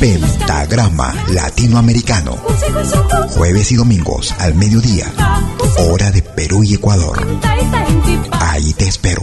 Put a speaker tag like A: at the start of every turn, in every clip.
A: Pentagrama Latinoamericano. Jueves y domingos al mediodía. Hora de Perú y Ecuador. Ahí te espero.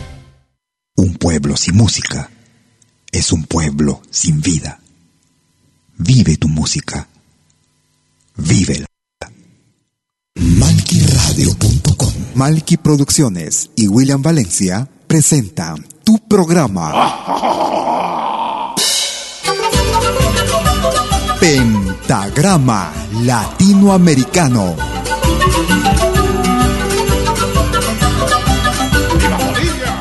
A: Un pueblo sin música es un pueblo sin vida. Vive tu música. Vívela. Malquiradio.com Malqui Producciones y William Valencia presentan tu programa. Pentagrama Latinoamericano.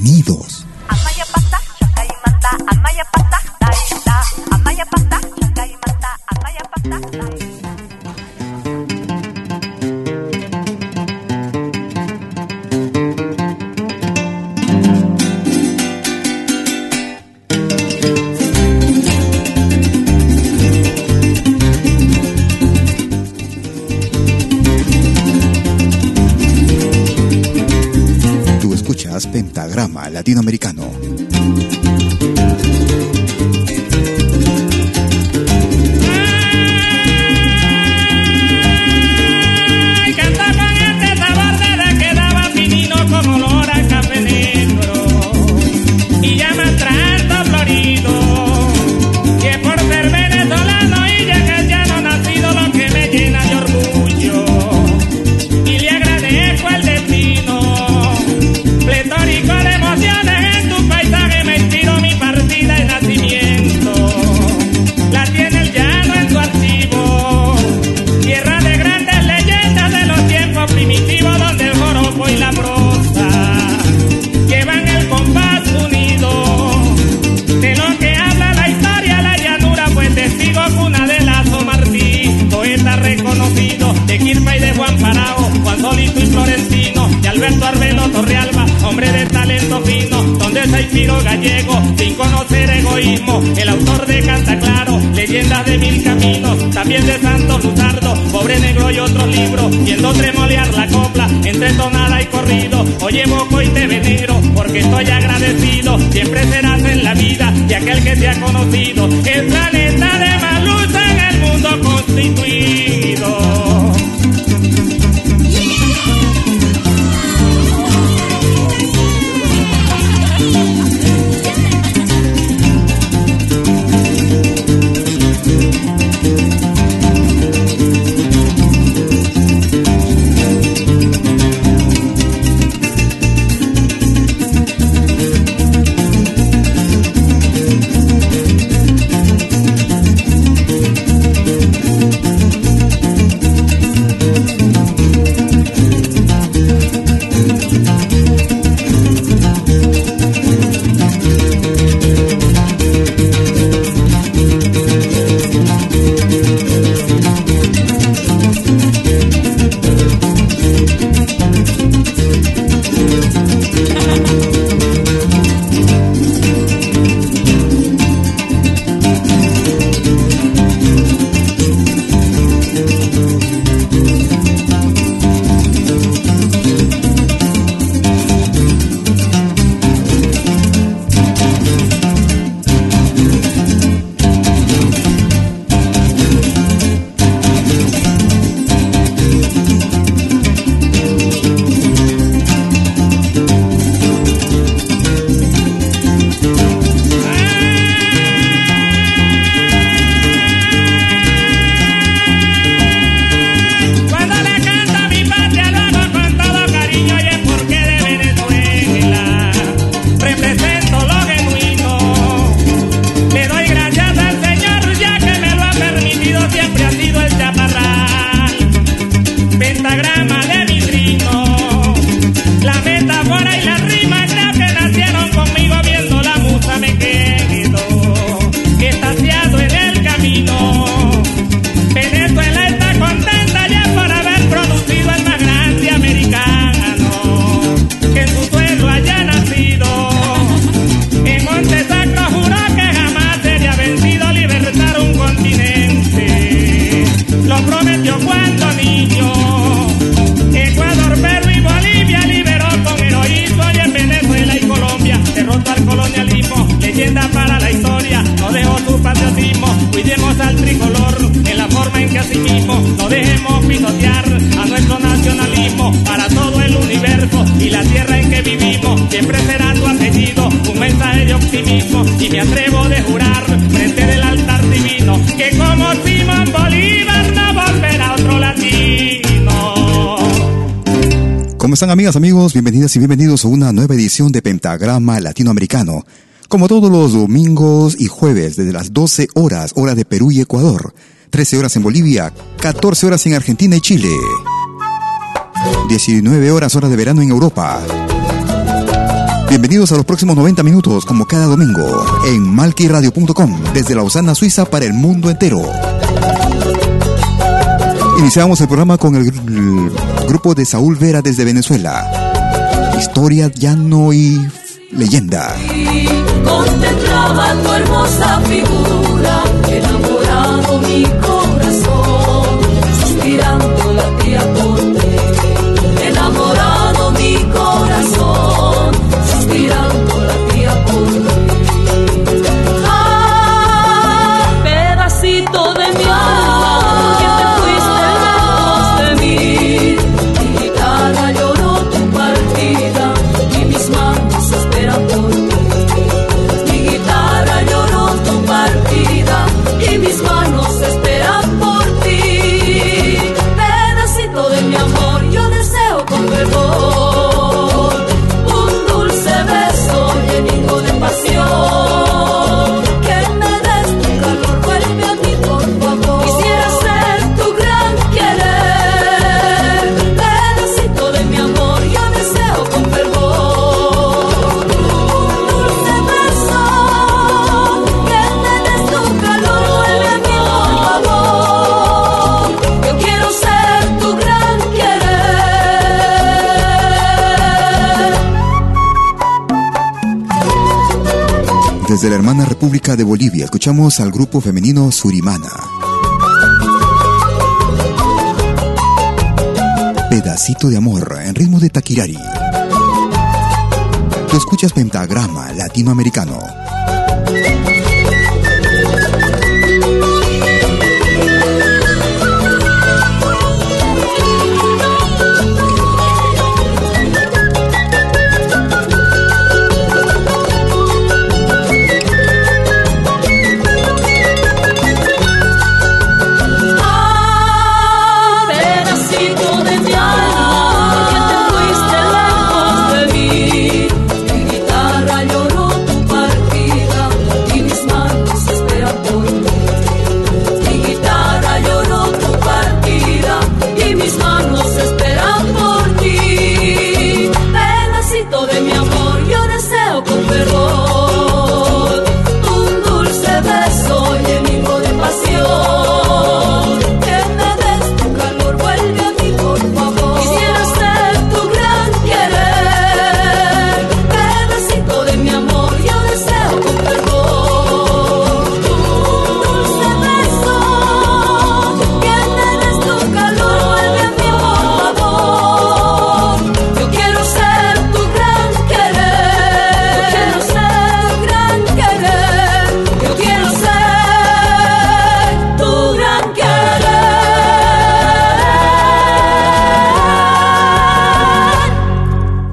A: Bienvenidos. Latinoamericano.
B: Y
C: bienvenidos a una nueva edición de Pentagrama Latinoamericano. Como todos los domingos y jueves, desde las 12 horas, hora de Perú y Ecuador, 13 horas en Bolivia, 14 horas en Argentina y Chile, 19 horas, hora de verano en Europa. Bienvenidos a los próximos 90 minutos, como cada domingo, en malquiradio.com, desde Lausana, Suiza, para el mundo entero. Iniciamos el programa con el, grupo de Saúl Vera desde Venezuela. Historia, llano y leyenda. República de Bolivia, escuchamos al grupo femenino Surimana. Pedacito de amor en ritmo de taquirari. Tú escuchas pentagrama latinoamericano.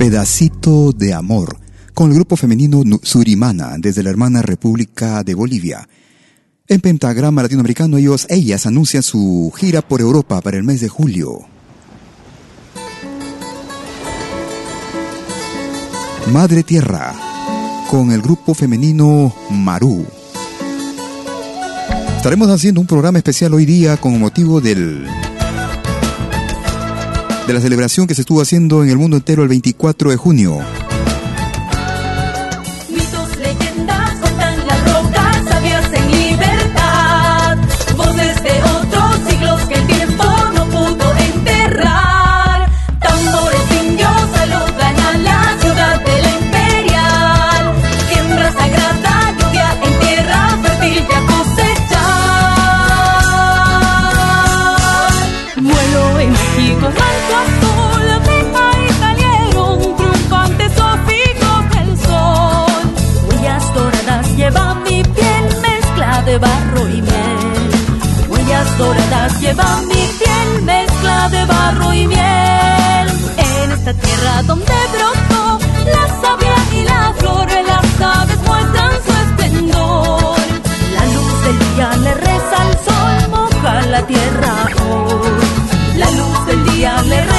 D: Pedacito de amor, con
C: el grupo femenino Surimana, desde la hermana República de Bolivia. En pentagrama latinoamericano, ellos, ellas anuncian su gira por Europa para el mes de julio. Madre Tierra, con el grupo femenino Marú. Estaremos haciendo un programa especial hoy día con motivo del de la celebración que se estuvo haciendo en el mundo entero el 24 de junio.
D: Lleva mi piel.
C: llena de barro y miel. En esta tierra donde brotó la savia y la flor, las aves muestran su esplendor. La luz del día le reza al sol, moja la tierra hoy. La luz del día le reza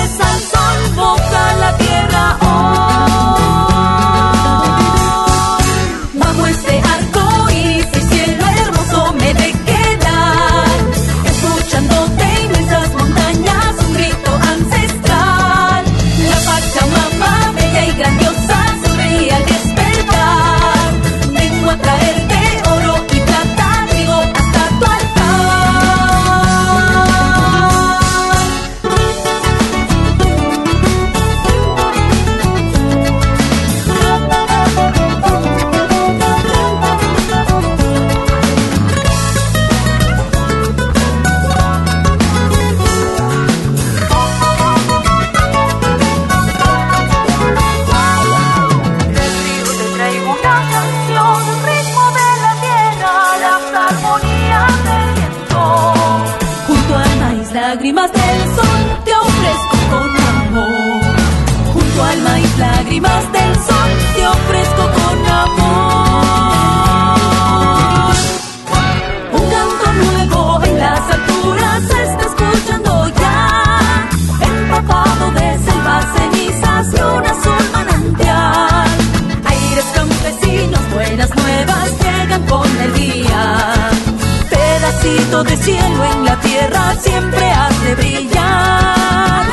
C: Pedacito de cielo en la tierra siempre has de brillar.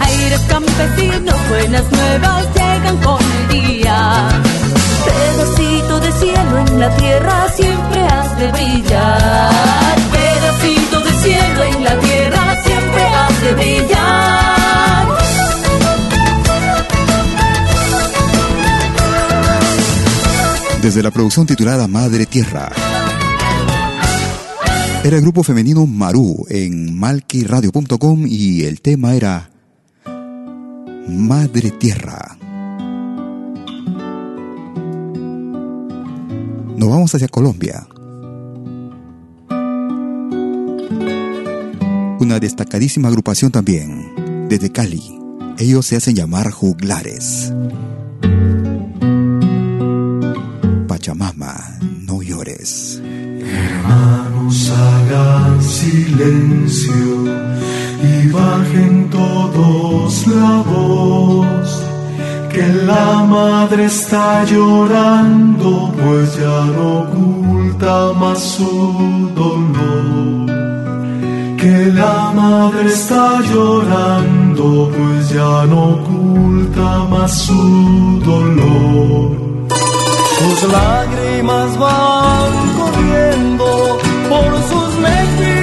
C: Aires campesinos, buenas nuevas llegan con el día. Pedacito de cielo en la tierra siempre has de brillar. Pedacito de cielo en la tierra siempre has de brillar.
A: Desde la producción titulada Madre Tierra. Era el grupo femenino Maru en malquiradio.com y el tema era Madre Tierra. Nos vamos hacia Colombia. Una destacadísima agrupación también, desde Cali. Ellos se hacen llamar juglares. Pachamama, no llores.
E: Hermanos, hagan silencio y bajen todos la voz, que la madre está llorando, pues ya no oculta más su dolor. Que la madre está llorando, pues ya no oculta más su dolor. Sus lágrimas van corriendo por sus mejillas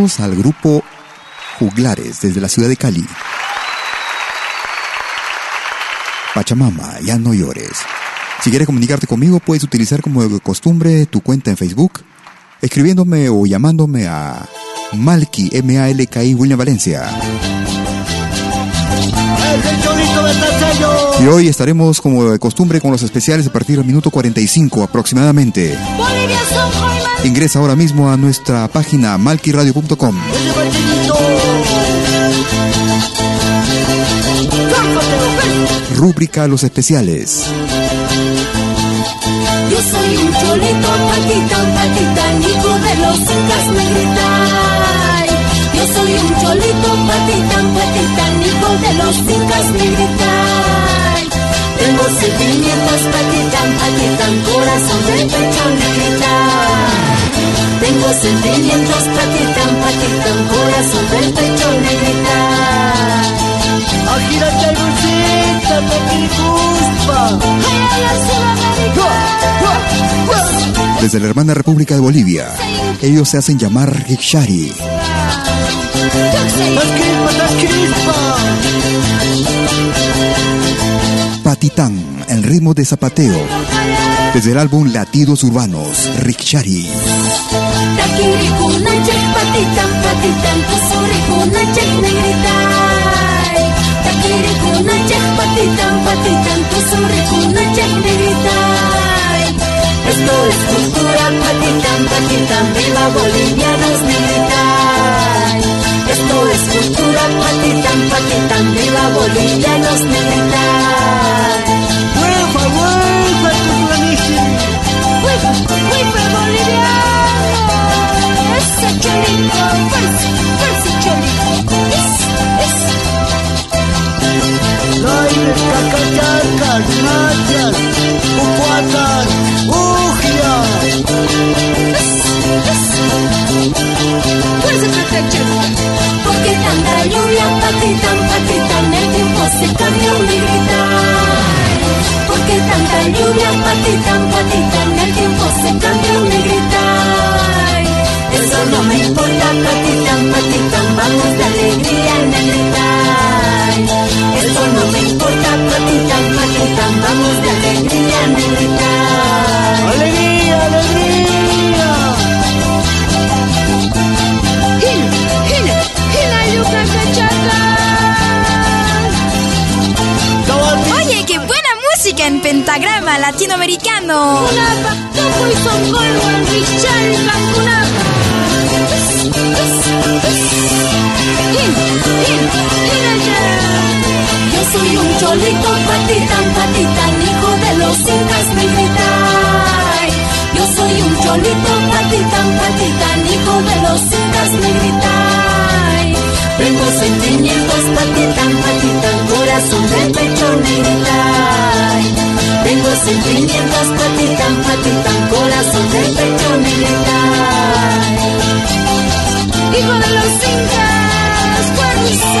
E: Al
A: grupo Juglares desde la ciudad de Cali. Pachamama, ya no llores. Si quieres comunicarte conmigo, puedes utilizar como de costumbre tu cuenta en Facebook, escribiéndome o llamándome a Malki, M-A-L-K-I, William Valencia. Y hoy estaremos como de costumbre con los especiales a partir del minuto 45 aproximadamente. Ingresa ahora mismo a nuestra página malquiradio.com. Rúbrica Los Especiales.
D: Yo soy un cholito, patita, patita, hijo de los incas negritai. Yo soy un cholito, patita, patita, hijo de los incas negritai. Tengo sentimientos, patita, patita, corazón del pecho negritai. Tengo sentimientos, patita, patita, corazón del pecho negritai.
F: Agírate dulcita, te quiricuspa.
A: Desde la hermana República de Bolivia, ellos se hacen llamar Rikshari. Patitán, el ritmo de zapateo. Desde el álbum Latidos Urbanos,
D: tusurikunachek negritai Esto es cultura patitan patitan viva bolivianos negritai Esto es cultura patitan patitan viva bolivianos negritai Porque tanta lluvia, patitan, patitan, el tiempo se cambió mi gritar. Tanta lluvia, patitan, patitan, el tiempo se mi gritar. Eso no me importa, patitan, patitan, vamos de alegría gritar. Eso no me importa, patitan, patitan, vamos de alegría gritar.
F: Alegría, alegría.
D: Hina, hina, hina, yuca, cachaca.
G: En pentagrama latinoamericano.
D: Kunapa, topo y socorro en Richard Cancunapa. Hin, hin, hin allá. cholito patitán, patitán, hijo de los incas negrita. Yo soy un cholito patitán, patitán, hijo de los incas negrita. Tengo sentimientos patitán, patitán, corazón de pecho negrita. Tengo sentimientos patitán, patitán, corazón de pecho. Hijo de los incas, fuerza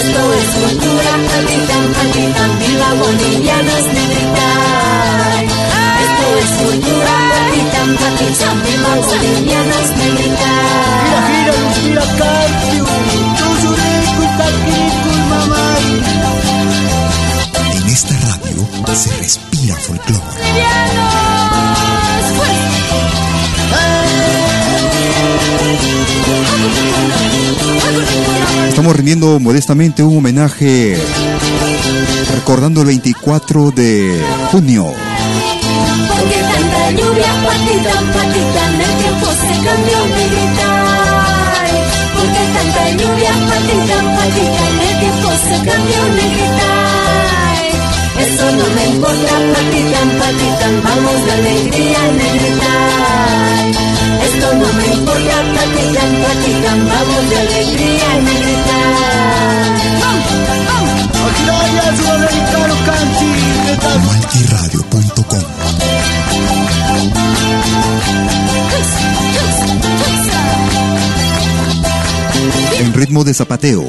D: Esto es cultura patitan patitan viva bolivianos negritai Esto es cultura patitan patitan viva bolivianos
H: Gira,
D: negritai
H: gira, luz, gira, cantiu. Chusuricu, taquiricu, mamay.
C: En esta radio se respira folclore.
A: Estamos rindiendo modestamente un homenaje recordando el 24 de junio.
D: Porque tanta lluvia, patita, patita, el tiempo se cambió, negrita. Porque tanta lluvia, patita, patita, el tiempo se cambió, negrita. Eso no me importa, patita, patita, vamos de alegría, negrita. Esto no me importa, patita, patita, vamos de alegría,
H: canti. Neta,
C: Malquiradio.com En ritmo de zapateo,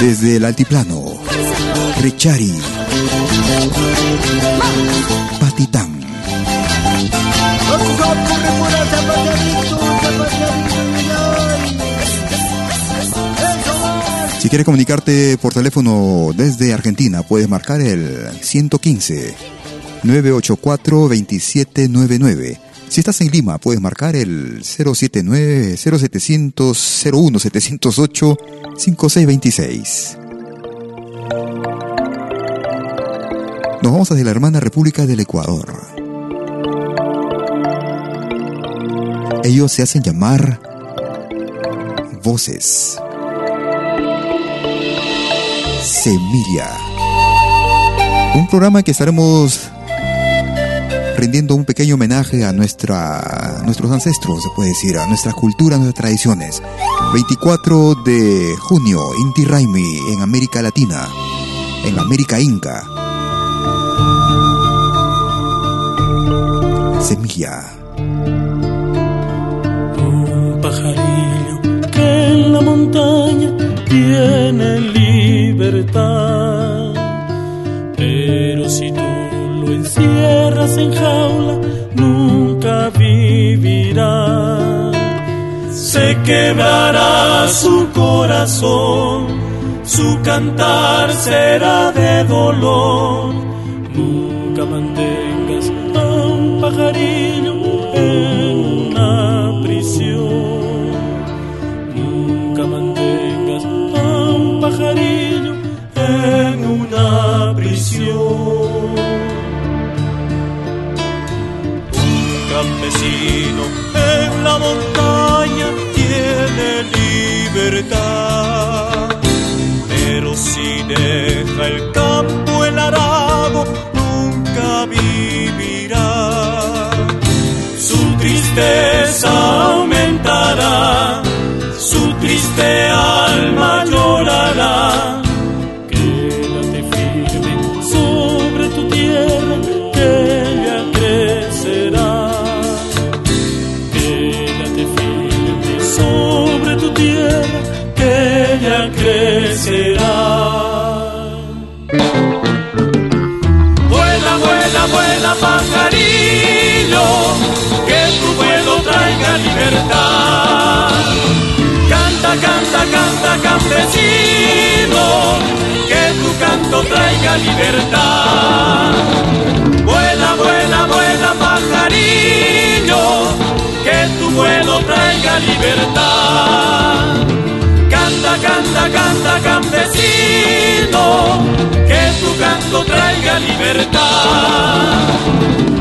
C: desde el altiplano, Richari, Patitán.
A: Si quieres comunicarte por teléfono desde Argentina, puedes marcar el 115 984 2799. Si estás en Lima, puedes marcar el 079 0700 01 708 5626. Nos vamos hacia la hermana República del Ecuador. Ellos se hacen llamar voces. Semilla. Un programa que estaremos rindiendo un pequeño homenaje a nuestra, nuestros ancestros, se puede decir, a nuestra cultura, a nuestras tradiciones. 24 de junio, Inti Raimi en América Latina, en América Inca. Semilla.
E: Montaña tiene libertad. Pero si tú lo encierras en jaula, nunca vivirá. Se quebrará su corazón, su cantar será de dolor. Nunca mantengas a un pajarillo la montaña Canta, campesino, que tu canto traiga libertad. Vuela, vuela, vuela, pajarillo, que tu vuelo traiga libertad. Canta, canta, canta, campesino, que tu canto traiga libertad.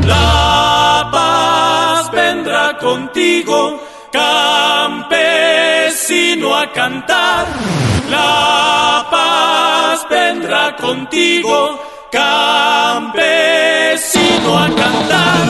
E: La paz vendrá contigo, campesino a cantar. La paz vendrá contigo, campesino a cantar.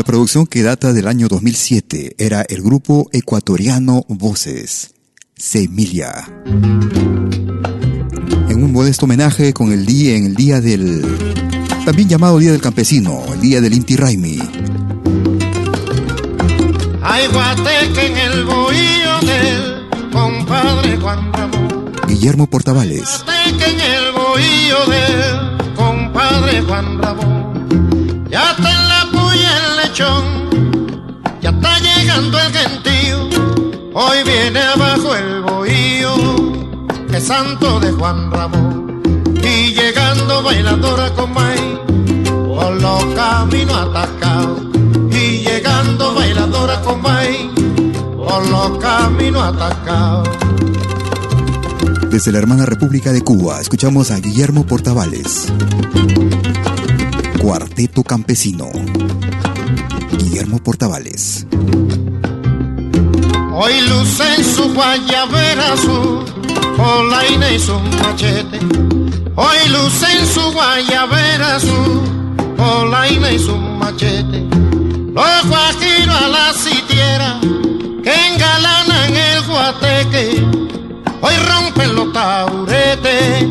A: Una producción que data del año 2007 era el grupo ecuatoriano Voces, Semilla. En un modesto homenaje con el día en el día del también llamado Día del Campesino, el día del Inti Raimi.
I: Hay guateque en el bohío del compadre Juan Ramón.
A: Guillermo Portavales,
I: Guateque en el bohío del compadre Juan Ramón. Ya está lechón, ya está llegando el gentío. Hoy viene abajo el bohío, es santo de Juan Ramón. Y llegando bailadora con maíz, por los caminos atacados. Y llegando bailadora con maíz, por los caminos atacados.
A: desde la hermana República de Cuba, escuchamos a Guillermo Portavales. Cuarteto Campesino. Guillermo Portavales.
I: Hoy luce en su guayabera su polaina y su machete. Hoy luce en su guayabera su polaina y su machete. Los guajiros a la sitiera que engalanan el guateque. Hoy rompen los tauretes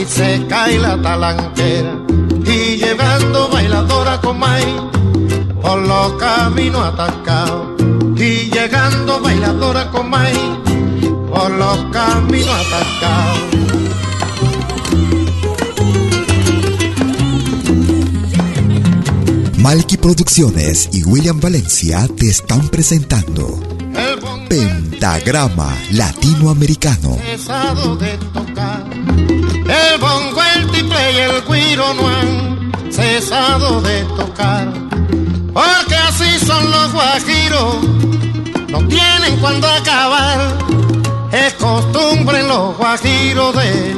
I: y se cae la talanquera. Y llegando bailadora con maíz por los caminos atacados y llegando bailadora con maíz por los caminos atacados.
C: Malky Producciones y William Valencia te están presentando Pentagrama Latinoamericano.
I: cesado de tocar. El bongo, el tiple y el guiro no han cesado de tocar. Porque así son los guajiros, no tienen cuando acabar. Es costumbre los guajiros de,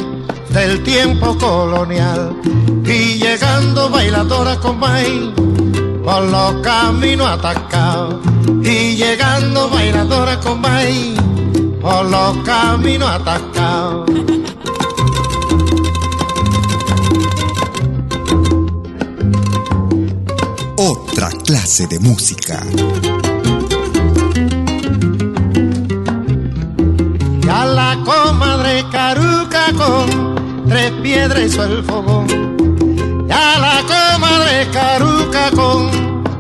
I: del tiempo colonial. Y llegando bailadora con maíz por los caminos atacados. Y llegando bailadora con maíz por los caminos atacados.
C: Otra clase de música.
I: Ya la comadre caruca con tres piedras hizo el fogón. Ya la comadre caruca con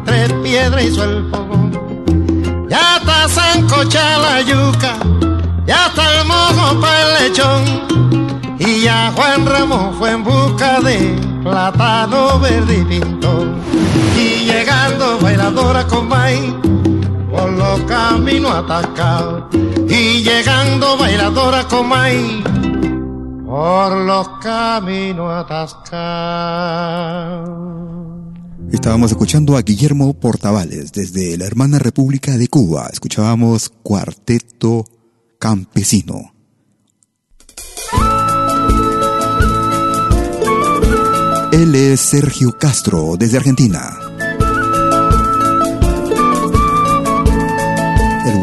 I: tres piedras hizo el fogón. Ya está sancocha la yuca, ya está el mojo para el lechón. Y ya Juan Ramón fue en busca de plátano verde y pintón. Llegando bailadora con por los caminos atacados y llegando bailadora con por los caminos atascados.
A: Estábamos escuchando a Guillermo Portavales desde la hermana República de Cuba. Escuchábamos Cuarteto Campesino. Él es Sergio Castro desde Argentina.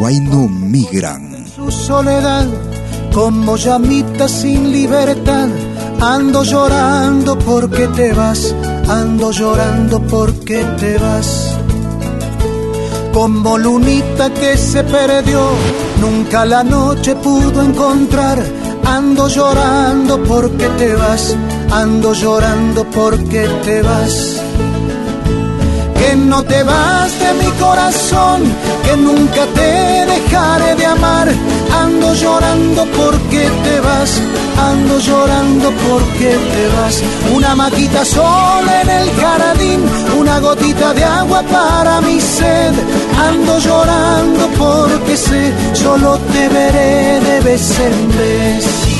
A: El Huayno Migran.
J: su soledad, como llamita sin libertad. Ando llorando porque te vas, ando llorando porque te vas. Como lunita que se perdió, nunca la noche pudo encontrar. Ando llorando porque te vas, ando llorando porque te vas. No te vas de mi corazón, que nunca te dejaré de amar. Ando llorando porque te vas, ando llorando porque te vas. Una maquita sola en el jardín, una gotita de agua para mi sed. Ando llorando porque sé, solo te veré de vez en vez.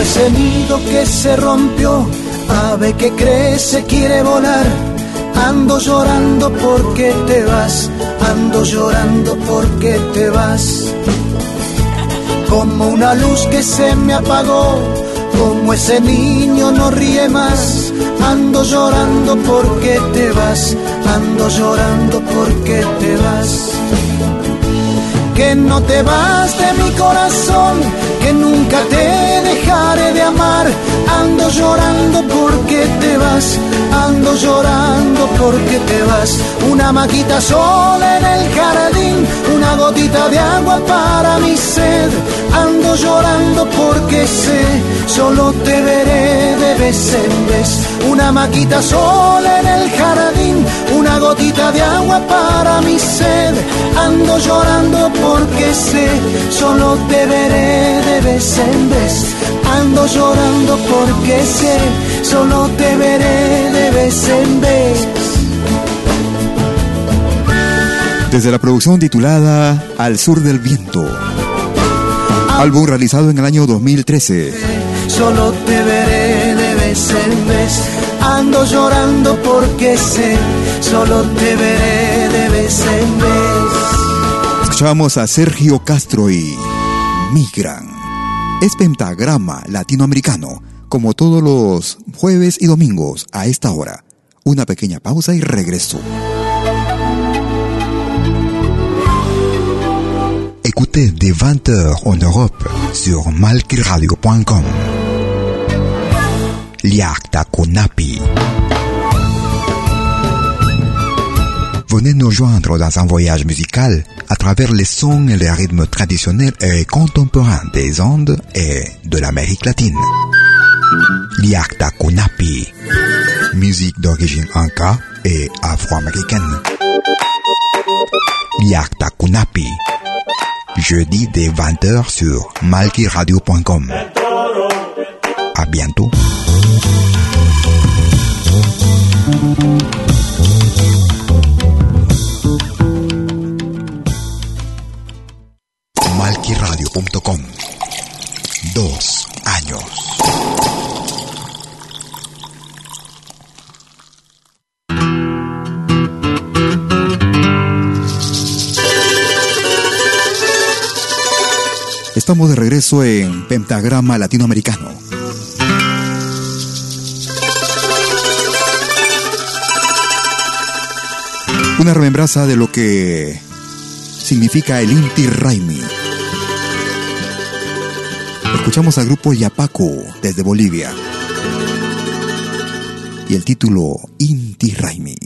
J: Ese nido que se rompió, ave que crece, quiere volar. Ando llorando porque te vas, ando llorando porque te vas. Como una luz que se me apagó, como ese niño no ríe más. Ando llorando porque te vas, ando llorando porque te vas que no te vas de mi corazón, que nunca te dejaré de amar. Ando llorando porque te vas, ando llorando porque te vas. Una maquita sola en el jardín, una gotita de agua para mi sed. Ando llorando porque sé, solo te veré de vez en vez. Una maquita sola en el jardín, una gotita de agua para mi sed. Ando llorando porque sé, solo te veré de vez en vez. Ando llorando porque sé, solo te veré de vez en vez.
A: Desde la producción titulada Al Sur del Viento, álbum realizado en el año 2013.
J: Solo te veré de vez en vez. Ando llorando porque sé, solo te veré de vez en vez.
A: Escuchábamos a Sergio Castro y Migran. Es pentagrama latinoamericano, como todos los jueves y domingos a esta hora. Una pequeña pausa y regreso.
C: Écoutez dès 20h en Europe sur. Liakta Konapi. Venez nous joindre dans un voyage musical à travers les sons et les rythmes traditionnels et contemporains des Andes et de l'Amérique latine. Liakta Kunapi, musique d'origine inca et afro-américaine. Liakta Kunapi, jeudi dès 20h sur malkiradio.com. À bientôt. malquiradio.com. Dos años.
A: Estamos de regreso en Pentagrama Latinoamericano. Una remembranza de lo que significa el Inti Raimi. Escuchamos al grupo Yapaco desde Bolivia. Y el título Inti Raimi.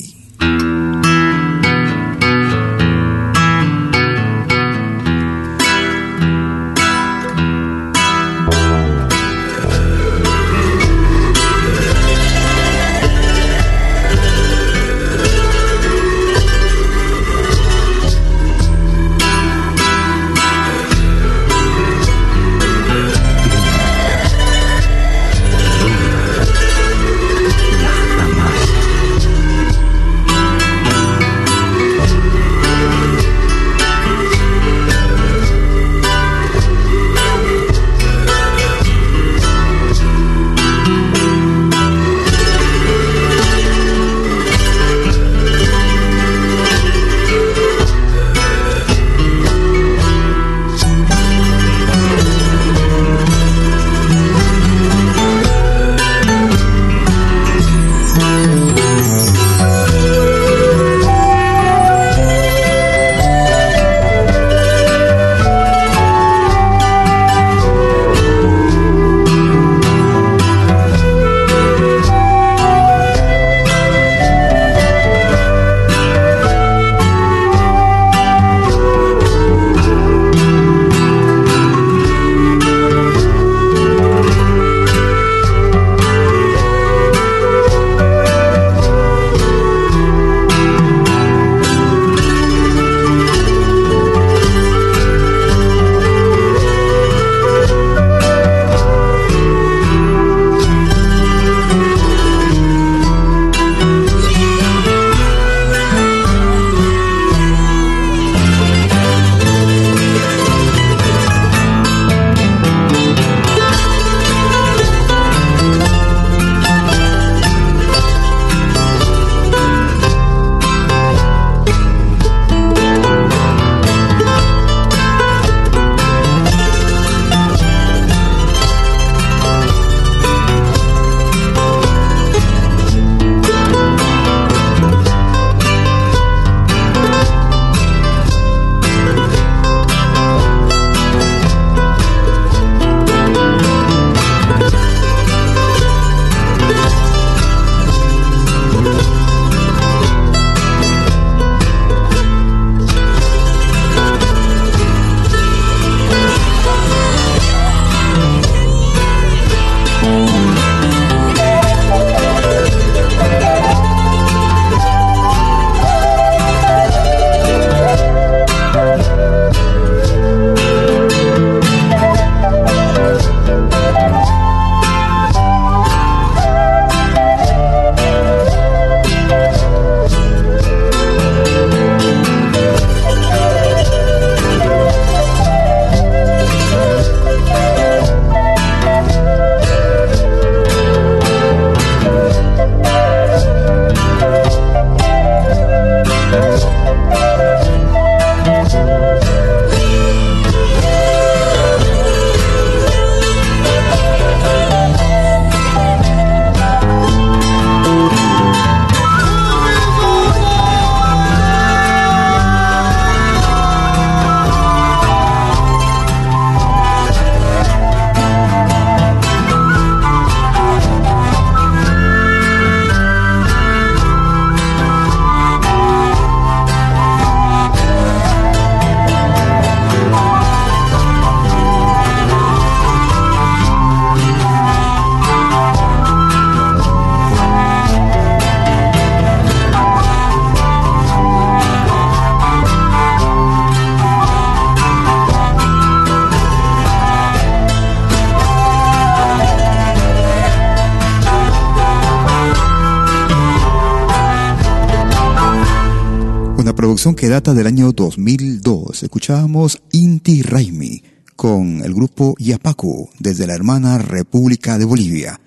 A: Que data del año 2002. Escuchábamos Inti Raimi con el grupo Yapacu desde la hermana República de Bolivia.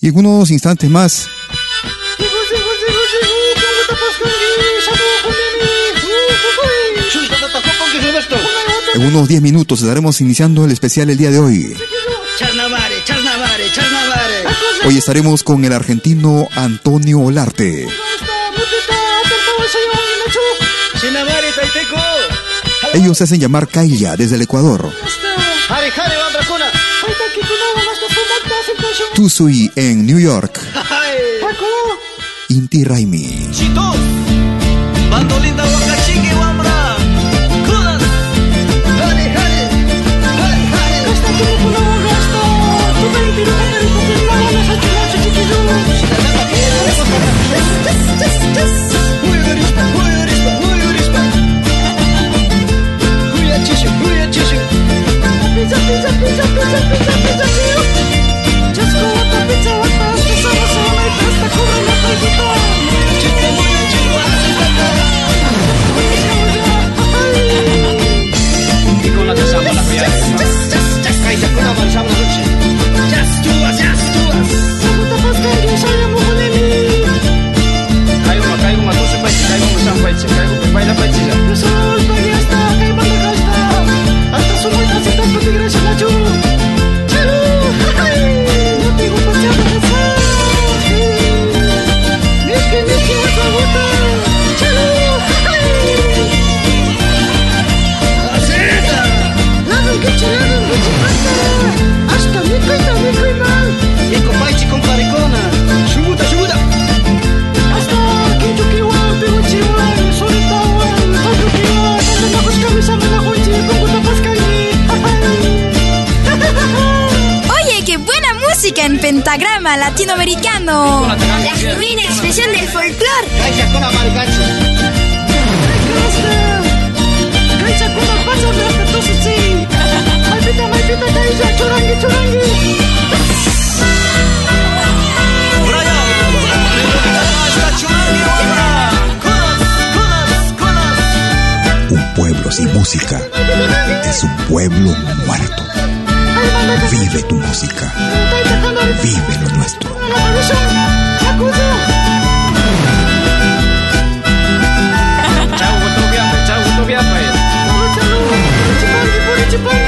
A: Y en unos instantes más En unos 10 minutos estaremos iniciando el especial el día de hoy. Hoy estaremos con el argentino Antonio Olarte. Ellos se hacen llamar Kaila desde el Ecuador. Tusui en New York. Inti Raimi.
H: Pizza, pizza, pizza, pizza, pizza, Just go with the pizza, what the hell is this? So my best, I could not let you go Chica, muy chica, Y con la sama la cuya Kaisa kuna manchama noche Just do us, just do us Puta pasca
G: latinoamericano. La genuina expresión del folclore.
C: Un pueblo sin música es un pueblo muerto. Vive tu música. Vive lo nuestro.
H: Just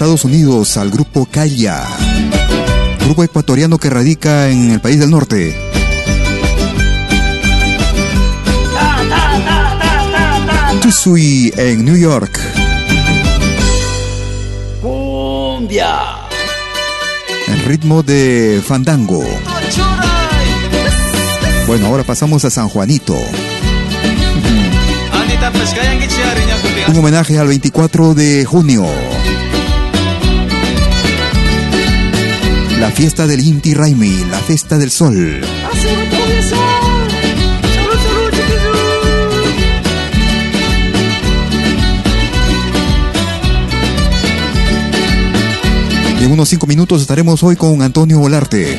A: Estados Unidos al grupo Kaya, grupo ecuatoriano que radica en el país del norte. Tusui en New York.
H: Cumbia.
A: En ritmo de fandango. Bueno, ahora pasamos a San Juanito. Un homenaje al 24 de junio. La fiesta del Inti Raimi, la fiesta del sol. Y en unos cinco minutos estaremos hoy con Antonio Volarte.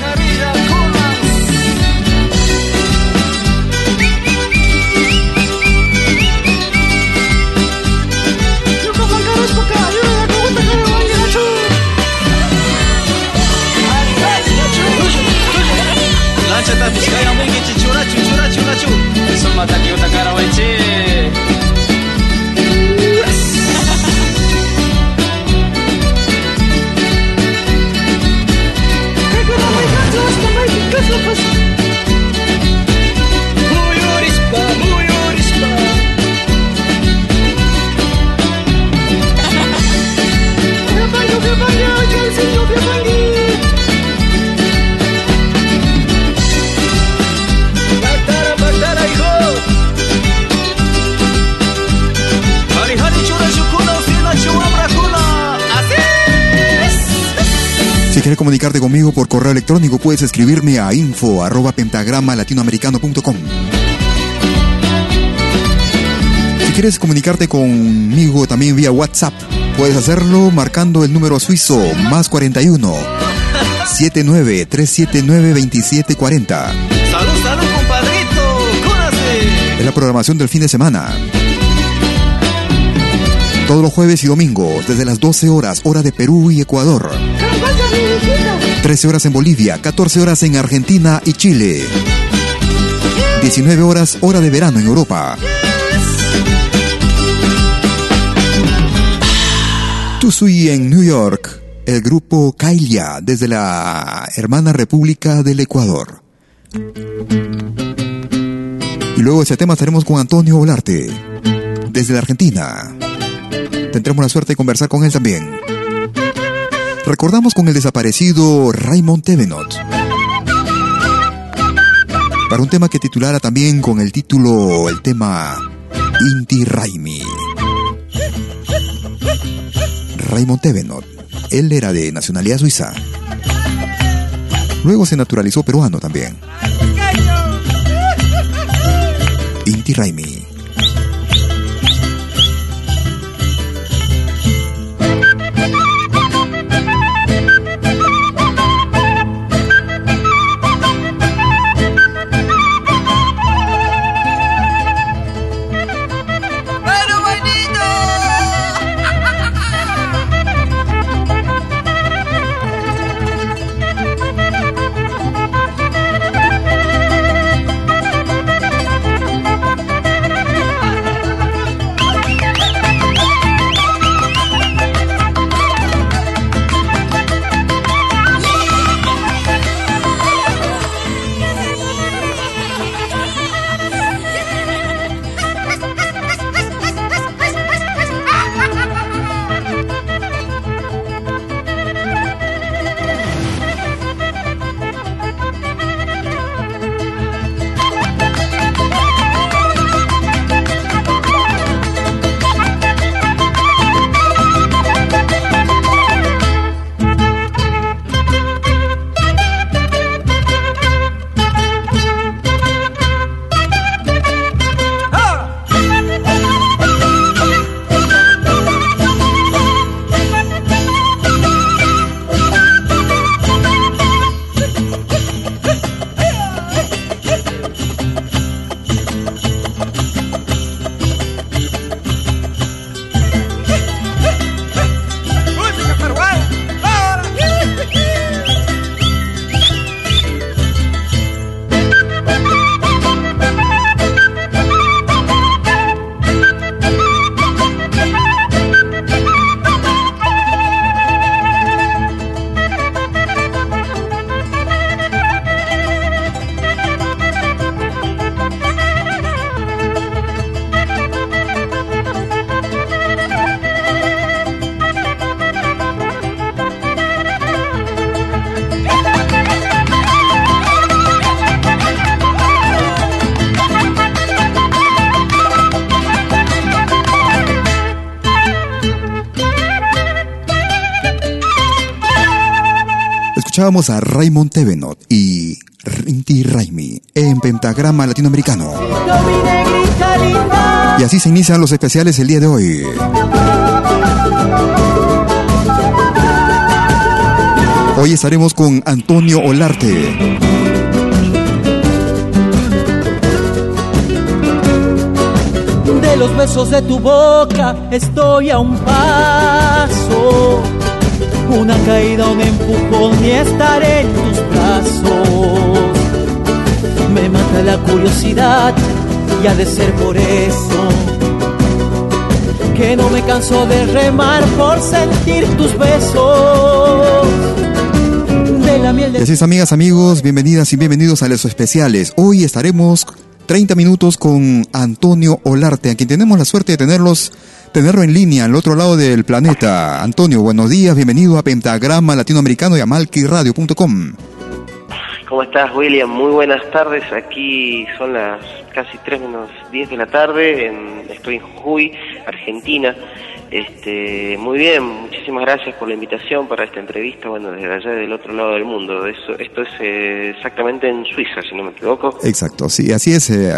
A: Si quieres comunicarte conmigo por correo electrónico, puedes escribirme a info arroba pentagrama latinoamericano.com. Si quieres comunicarte conmigo también vía WhatsApp, puedes hacerlo marcando el número suizo más 41 79 379 2740.
H: Salud, salud, compadrito, cúrase
A: Es la programación del fin de semana. Todos los jueves y domingos, desde las 12 horas, hora de Perú y Ecuador. 13 horas en Bolivia, 14 horas en Argentina y Chile. 19 horas, hora de verano en Europa. Tusui en New York, el grupo Kailia desde la hermana República del Ecuador. Y luego ese tema estaremos con Antonio Olarte, desde la Argentina. Tendremos la suerte de conversar con él también. Recordamos con el desaparecido Raymond Tevenot. Para un tema que titulara también con el título, el tema Inti Raimi. Raymond Tevenot. Él era de nacionalidad suiza. Luego se naturalizó peruano también. Inti Raimi. Escuchábamos a Raymond Tevenot y Rinty Raimi en Pentagrama Latinoamericano. Y así se inician los especiales el día de hoy. Hoy estaremos con Antonio Olarte.
J: De los besos de tu boca estoy a un paso. Una caída, un empujón y estaré en tus brazos. Me mata la curiosidad y ha de ser por eso que no me canso de remar por sentir tus besos. De la miel de
A: Y así es, amigas, amigos, bienvenidas y bienvenidos a los especiales. Hoy estaremos 30 minutos con Antonio Olarte, a quien tenemos la suerte de tenerlos, tenerlo en línea al otro lado del planeta. Antonio, buenos días, bienvenido a Pentagrama Latinoamericano y a malquiradio.com.
K: ¿Cómo estás, William? Muy buenas tardes. Aquí son las casi 3 menos 10 de la tarde. En, estoy en Jujuy, Argentina. Este, muy bien, muchísimas gracias por la invitación para esta entrevista. Bueno, desde allá del otro lado del mundo. Eso, esto es eh, exactamente en Suiza, si no me equivoco.
A: Exacto, sí, así es, eh,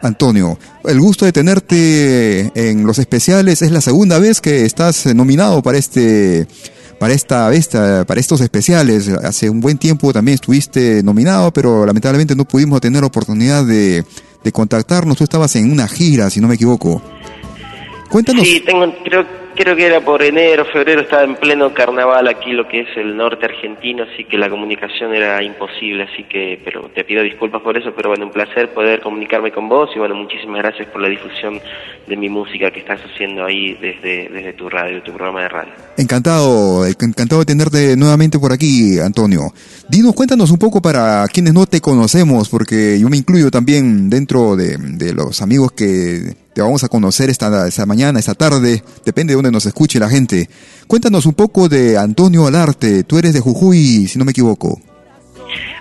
A: Antonio. El gusto de tenerte en los especiales es la segunda vez que estás nominado para este para esta, esta para estos especiales. Hace un buen tiempo también estuviste nominado, pero lamentablemente no pudimos tener oportunidad de, de contactarnos. Tú estabas en una gira, si no me equivoco. Cuéntanos.
K: Sí, tengo, creo, creo que era por enero, febrero, estaba en pleno carnaval aquí, lo que es el norte argentino, así que la comunicación era imposible, así que, pero te pido disculpas por eso, pero bueno, un placer poder comunicarme con vos y bueno, muchísimas gracias por la difusión de mi música que estás haciendo ahí desde, desde tu radio, tu programa de radio.
A: Encantado, encantado de tenerte nuevamente por aquí, Antonio. Dinos, cuéntanos un poco para quienes no te conocemos, porque yo me incluyo también dentro de, de los amigos que te vamos a conocer esta, esta mañana, esta tarde, depende de dónde nos escuche la gente. Cuéntanos un poco de Antonio Alarte, tú eres de Jujuy, si no me equivoco.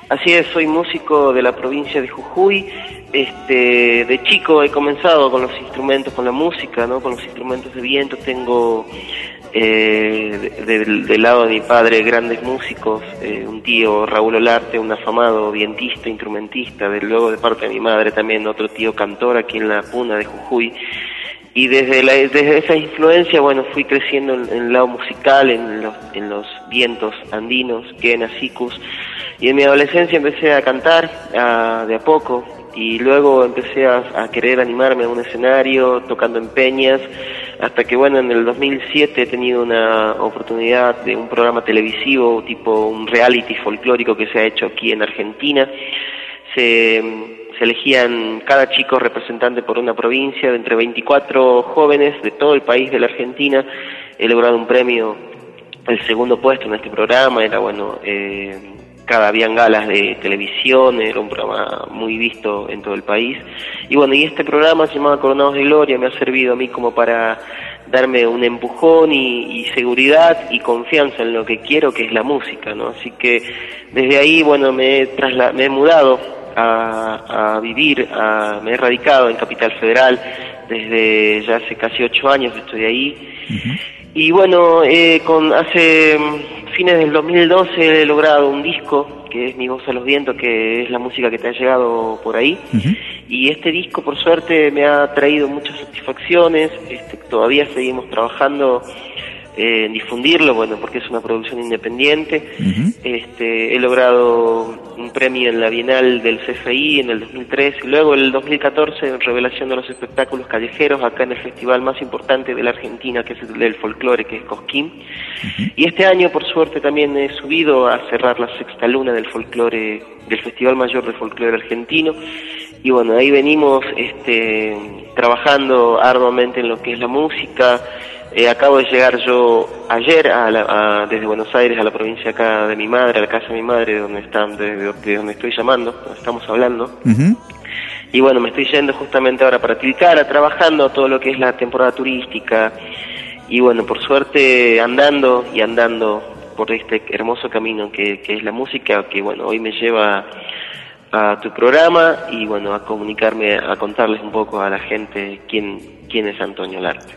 K: Así es, soy músico de la provincia de Jujuy. Este, de chico he comenzado con los instrumentos, con la música, ¿no? Con los instrumentos de viento. Tengo eh, de- del, lado de mi padre grandes músicos, eh, un tío Raúl Olarte, un afamado vientista, instrumentista. Luego de parte de mi madre también otro tío cantor aquí en la Puna de Jujuy. Y desde, la, desde esa influencia, bueno, fui creciendo en, en el lado musical, en los, en los vientos andinos, quenas, sicus. Y en mi adolescencia empecé a cantar de a poco y luego empecé a querer animarme a un escenario tocando en peñas hasta que bueno en el 2007 he tenido una oportunidad de un programa televisivo tipo un reality folclórico que se ha hecho aquí en Argentina. Se, se elegían cada chico representante por una provincia de entre 24 jóvenes de todo el país de la Argentina. He logrado un premio el segundo puesto en este programa. Era bueno eh, cada habían galas de televisión era un programa muy visto en todo el país. Y bueno y este programa se llamaba Coronados de Gloria me ha servido a mí como para darme un empujón y, seguridad y confianza en lo que quiero que es la música no así que desde ahí bueno me he, trasla- me he mudado a, a vivir a- me he radicado en Capital Federal desde ya hace casi ocho años estoy ahí y bueno, eh, con hace mm, fines del 2012 he logrado un disco que es Mi voz a los vientos, que es la música que te ha llegado por ahí. Y este disco, por suerte, me ha traído muchas satisfacciones. Este, todavía seguimos trabajando eh, en difundirlo, bueno, porque es una producción independiente. Este, he logrado un premio en la Bienal del CFI en el 2013 y luego en el 2014 en Revelación de los Espectáculos Callejeros acá en el festival más importante de la Argentina que es el del folclore que es Cosquín. Y este año por suerte también he subido a cerrar la sexta luna del folclore del Festival Mayor de Folclore Argentino. Y bueno ahí venimos este trabajando arduamente en lo que es la música eh, acabo de llegar yo ayer a la- a- desde Buenos Aires a la provincia acá de mi madre, a la casa de mi madre, donde están, de, de donde estoy llamando, donde estamos hablando. Y bueno, me estoy yendo justamente ahora para Tilcara, trabajando todo lo que es la temporada turística. Y bueno, por suerte andando y andando por este hermoso camino que, que es la música, que bueno, hoy me lleva a tu programa y bueno, a comunicarme, a contarles un poco a la gente quién, quién es Antonio Larte.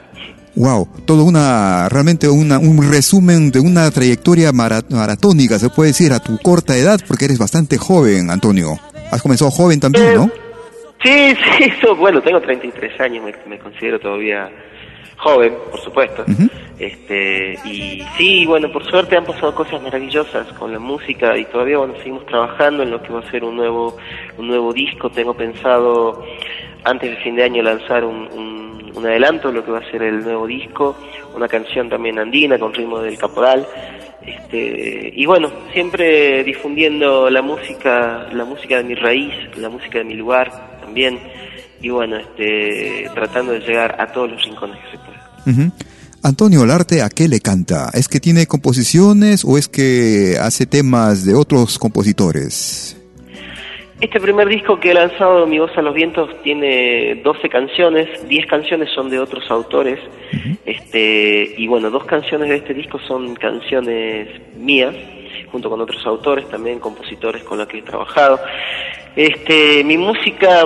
A: Wow, todo una, realmente una, un resumen de una trayectoria mara- maratónica, se puede decir, a tu corta edad, porque eres bastante joven, Antonio. Has comenzado joven también, ¿no?
K: Sí, sí, eso, bueno, tengo 33 años, me, me considero todavía joven, por supuesto. Este, y sí, bueno, por suerte han pasado cosas maravillosas con la música y todavía, bueno, seguimos trabajando en lo que va a ser un nuevo, un nuevo disco. Tengo pensado antes de fin de año lanzar un, un, un adelanto de lo que va a ser el nuevo disco, una canción también andina con ritmo del caporal. Este, y bueno, siempre difundiendo la música, la música de mi raíz, la música de mi lugar también, y bueno, este, tratando de llegar a todos los rincones que se pueda.
A: Antonio Olarte, ¿a qué le canta? ¿Es que tiene composiciones o es que hace temas de otros compositores?
K: Este primer disco que he lanzado, Mi voz a los vientos, tiene 12 canciones, 10 canciones son de otros autores, este, y bueno, dos canciones de este disco son canciones mías, junto con otros autores, también compositores con los que he trabajado. Este, mi música,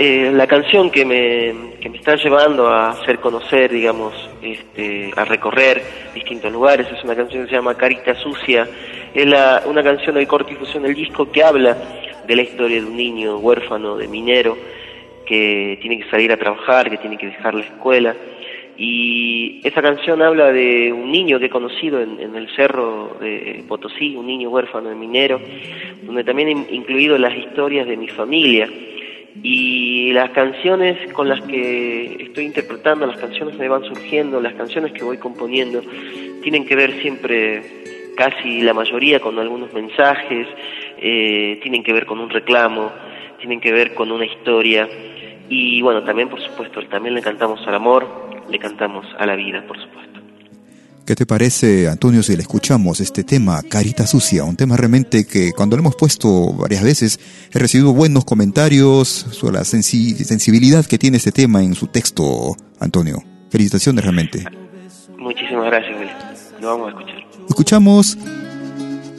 K: eh, la canción que me, que me está llevando a hacer conocer, digamos, este, a recorrer distintos lugares, es una canción que se llama Carita Sucia, es la- una canción del corte difusión del disco que habla de la historia de un niño huérfano de minero que tiene que salir a trabajar, que tiene que dejar la escuela. Y esa canción habla de un niño que he conocido en, el cerro de Potosí, un niño huérfano de minero, donde también he incluido las historias de mi familia. Y las canciones con las que estoy interpretando, las canciones que me van surgiendo, las canciones que voy componiendo, tienen que ver siempre, casi la mayoría, con algunos mensajes, eh, tienen que ver con un reclamo, tienen que ver con una historia. Y bueno, también por supuesto, también le cantamos al amor, le cantamos a la vida, por supuesto.
A: ¿Qué te parece, Antonio, si le escuchamos este tema, Carita Sucia? Un tema realmente que cuando lo hemos puesto varias veces he recibido buenos comentarios sobre la sensi- sensibilidad que tiene este tema en su texto, Antonio. Felicitaciones realmente.
K: Muchísimas gracias, Willy. Lo vamos a escuchar.
A: Escuchamos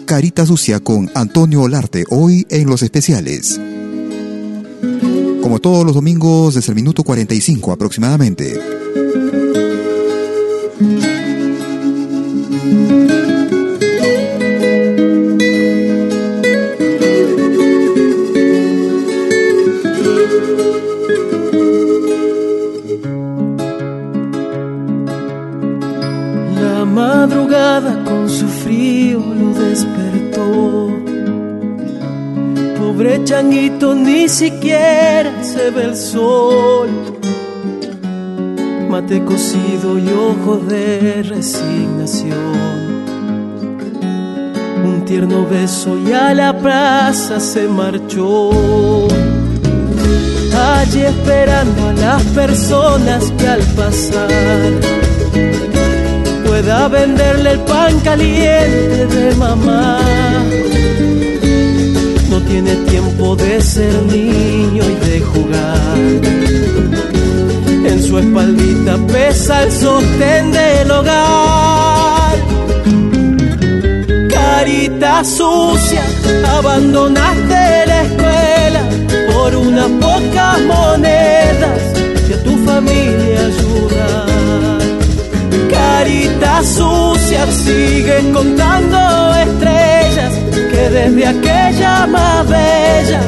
A: Carita Sucia con Antonio Olarte, hoy en los especiales. Como todos los domingos, desde el minuto 45 aproximadamente.
F: El sol. Mate cocido y ojos de resignación. Un tierno beso y a la plaza se marchó. Allí esperando a las personas que al pasar pueda venderle el pan caliente de mamá. No tiene tiempo de ser niño y de jugar. En su espaldita pesa el sostén del hogar. Carita sucia, abandonaste la escuela por unas pocas monedas que tu familia ayudar carita sucia sigue contando desde aquella más bella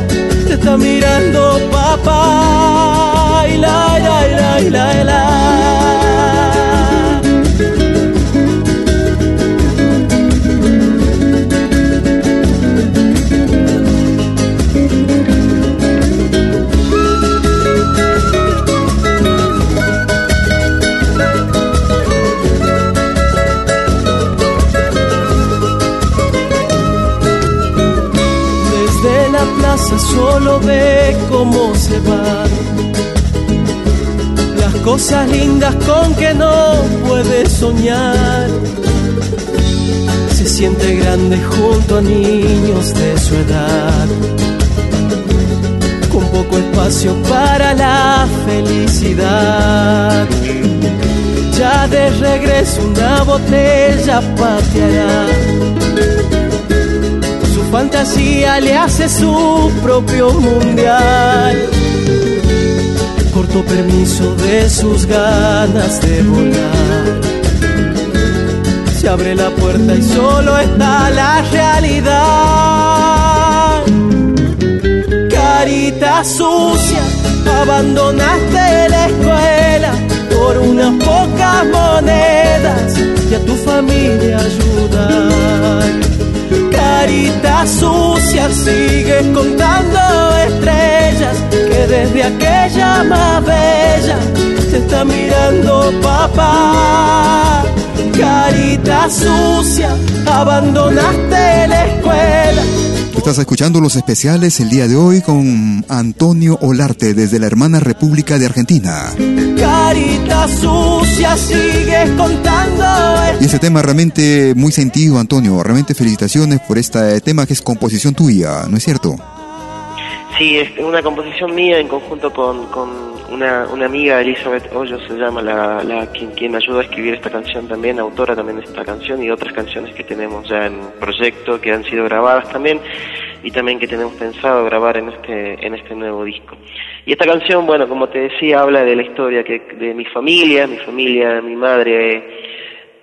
F: te está mirando papá y la la la la la solo ve cómo se van las cosas lindas con que no puede soñar. Se siente grande junto a niños de su edad, con poco espacio para la felicidad. Ya de regreso una botella pateará fantasía le hace su propio mundial. Corta justo permiso de sus ganas de volar. Se abre la puerta y solo está la realidad. Carita sucia, abandonaste la escuela por unas pocas monedas y a tu familia ayudar. Carita sucia, sigues contando estrellas que desde aquella más bella te está mirando papá. Carita sucia, abandonaste la escuela
A: Estás escuchando los especiales el día de hoy con Antonio Olarte desde la hermana República de Argentina.
F: Carita sucia, sigues contando.
A: Y ese tema realmente muy sentido, Antonio. Realmente felicitaciones por este tema que es composición tuya, ¿no es cierto?
K: Sí, es una composición mía en conjunto con, con una, una amiga, Elizabeth Hoyos se llama, la, la quien, quien me ayudó a escribir esta canción también, autora también de esta canción y otras canciones que tenemos ya en proyecto, que han sido grabadas también y también que tenemos pensado grabar en este, en este nuevo disco. Y esta canción, bueno, como te decía, habla de la historia que, de mi familia, mi familia, mi madre,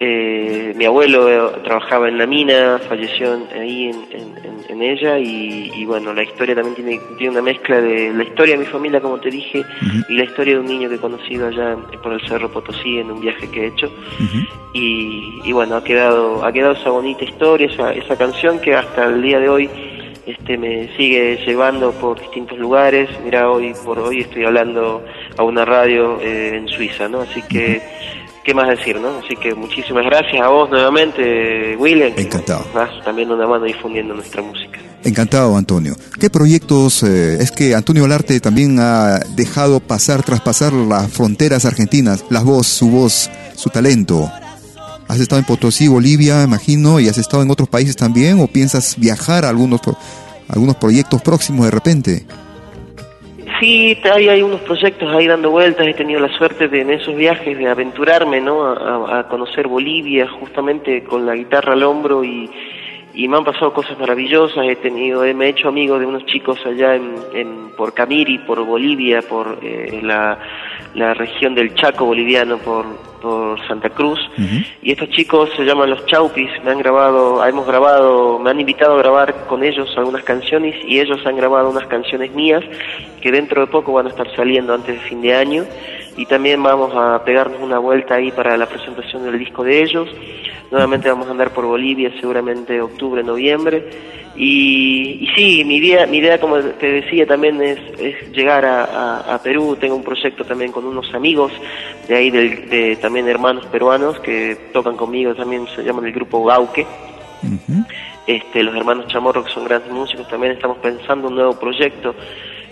K: eh, mi abuelo eh, trabajaba en la mina, falleció ahí en, en- en- ella y, y bueno, la historia también tiene, tiene una mezcla de la historia de mi familia, como te dije, y la historia de un niño que he conocido allá por el Cerro Potosí en un viaje que he hecho. Y, y bueno, ha quedado, ha quedado esa bonita historia, esa, esa canción que hasta el día de hoy este me sigue llevando por distintos lugares. Mira, hoy por hoy estoy hablando a una radio eh, en Suiza, ¿no? Así que, ¿qué más decir, no? Así que muchísimas gracias a vos nuevamente, William.
A: Encantado.
K: También una mano difundiendo nuestra música.
A: Encantado, Antonio. ¿Qué proyectos? eh, es que Antonio Olarte también ha dejado pasar, traspasar las fronteras argentinas, la voz, su voz, su talento. ¿Has estado en Potosí, Bolivia, imagino, y has estado en otros países también? ¿O piensas viajar a algunos, algunos proyectos próximos de repente?
K: Sí, hay, unos proyectos ahí dando vueltas. He tenido la suerte de en esos viajes de aventurarme, ¿no? A conocer Bolivia, justamente con la guitarra al hombro y, y me han pasado cosas maravillosas. He tenido, eh, me he hecho amigo de unos chicos allá en, en por Camiri, por Bolivia, por eh, la, la región del Chaco boliviano, por, por Santa Cruz. Y estos chicos se llaman los Chaupis, me han grabado, hemos grabado, me han invitado a grabar con ellos algunas canciones y ellos han grabado unas canciones mías que dentro de poco van a estar saliendo antes de fin de año y también vamos a pegarnos una vuelta ahí para la presentación del disco de ellos. Nuevamente vamos a andar por Bolivia seguramente octubre, noviembre. Y, y sí, mi idea, mi idea como te decía también es, es llegar a, a- a Perú. Tengo un proyecto también con unos amigos de ahí, del- de, también hermanos peruanos que tocan conmigo, también se llaman el grupo Gauque. Este, los hermanos Chamorro, que son grandes músicos, también estamos pensando un nuevo proyecto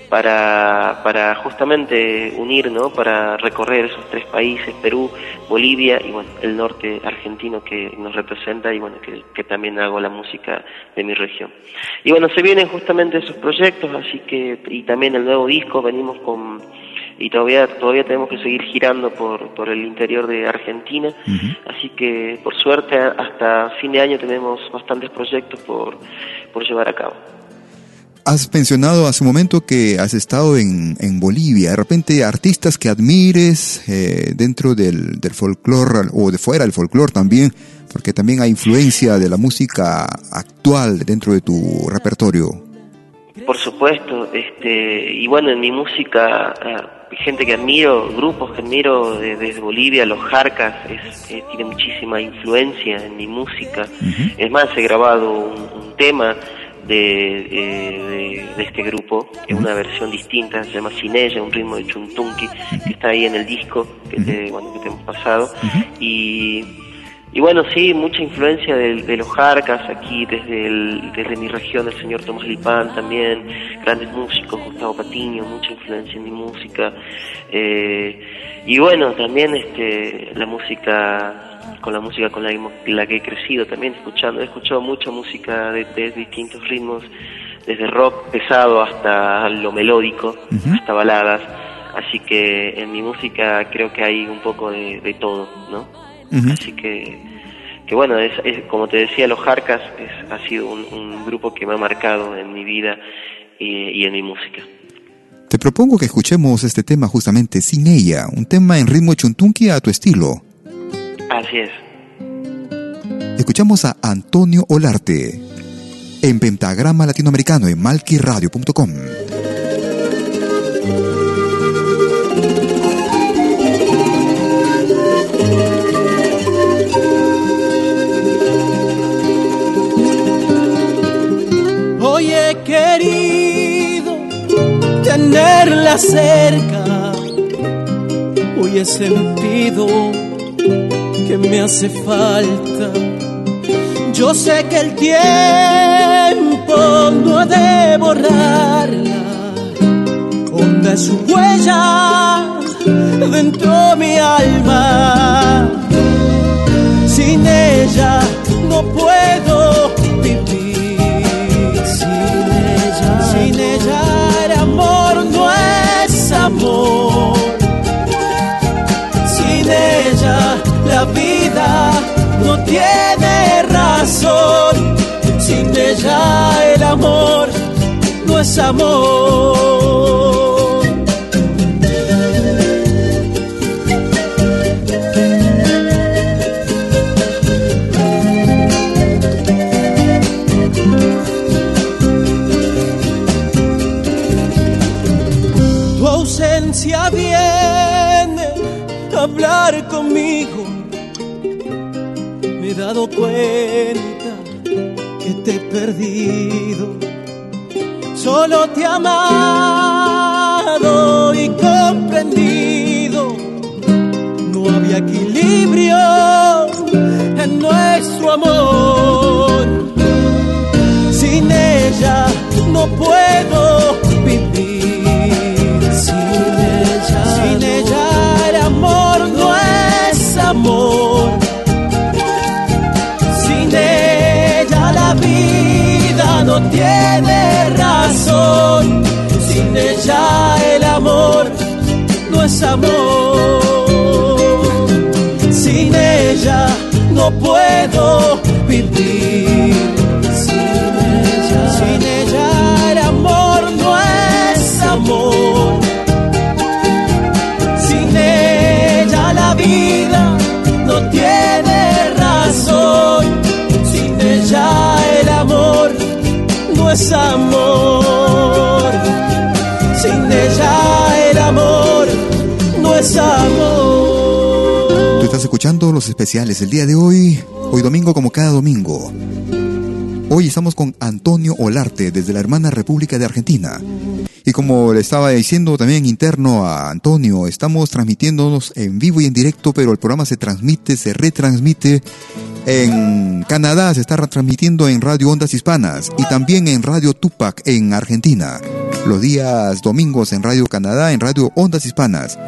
K: para, para justamente unir, ¿no? Para recorrer esos tres países, Perú, Bolivia y bueno, el norte argentino que nos representa y bueno, que, que también hago la música de mi región. Y bueno, se vienen justamente esos proyectos, así que, y también el nuevo disco, venimos con, y todavía, todavía tenemos que seguir girando por, por el interior de Argentina, así que por suerte hasta fin de año tenemos bastantes proyectos por, por llevar a cabo.
A: Has mencionado hace un momento que has estado en, en Bolivia. De repente, artistas que admires eh, dentro del, del folclore o de fuera del folclore también, porque también hay influencia de la música actual dentro de tu repertorio.
K: Por supuesto, este, y bueno, en mi música, eh, gente que admiro, grupos que admiro de- desde Bolivia, los Jarcas, es, eh, tiene muchísima influencia en mi música. Es más, he grabado un, un tema de, eh, de, de este grupo, que es una versión distinta, se llama Sin ella, un ritmo de chuntunqui, que está ahí en el disco que te, bueno, que te hemos pasado. Y y bueno, sí, mucha influencia de, de los Jarcas aquí, desde, el, desde mi región, el señor Tomás Lipán también, grandes músicos, Gustavo Patiño, mucha influencia en mi música. Eh, y bueno, también este, la música, con la música con la, que- la que he crecido también, escuchando, he escuchado mucha música de, de distintos ritmos, desde rock pesado hasta lo melódico, hasta baladas. Así que en mi música creo que hay un poco de, de todo, ¿no? Así que, que bueno, es, es- como te decía, Los Jarcas es- ha sido un, un grupo que me ha marcado en mi vida y, y en mi música.
A: Te propongo que escuchemos este tema justamente sin ella, un tema en ritmo chuntunqui a tu estilo.
K: Así es.
A: Escuchamos a Antonio Olarte en Pentagrama Latinoamericano en malquiradio.com.
F: he querido tenerla cerca, hoy he sentido que me hace falta. Yo sé que el tiempo no ha de borrarla, honda es su huella dentro de mi alma. Sin ella no puedo es. Tu ausencia viene a hablar conmigo. Me he dado cuenta que te perdido. Solo te he amado y comprendido. No había equilibrio en nuestro amor. Sin ella no puedo amor. Sin ella no puedo
A: Tú estás escuchando los especiales del día de hoy, hoy domingo como cada domingo. Hoy estamos con Antonio Olarte desde la hermana República de Argentina. Y como le estaba diciendo también interno a Antonio, estamos transmitiéndonos en vivo y en directo, pero el programa se transmite, se retransmite en Canadá, se está retransmitiendo en Radio Ondas Hispanas y también en Radio Tupac en Argentina. Los días domingos en Radio Canadá, en Radio Ondas Hispanas.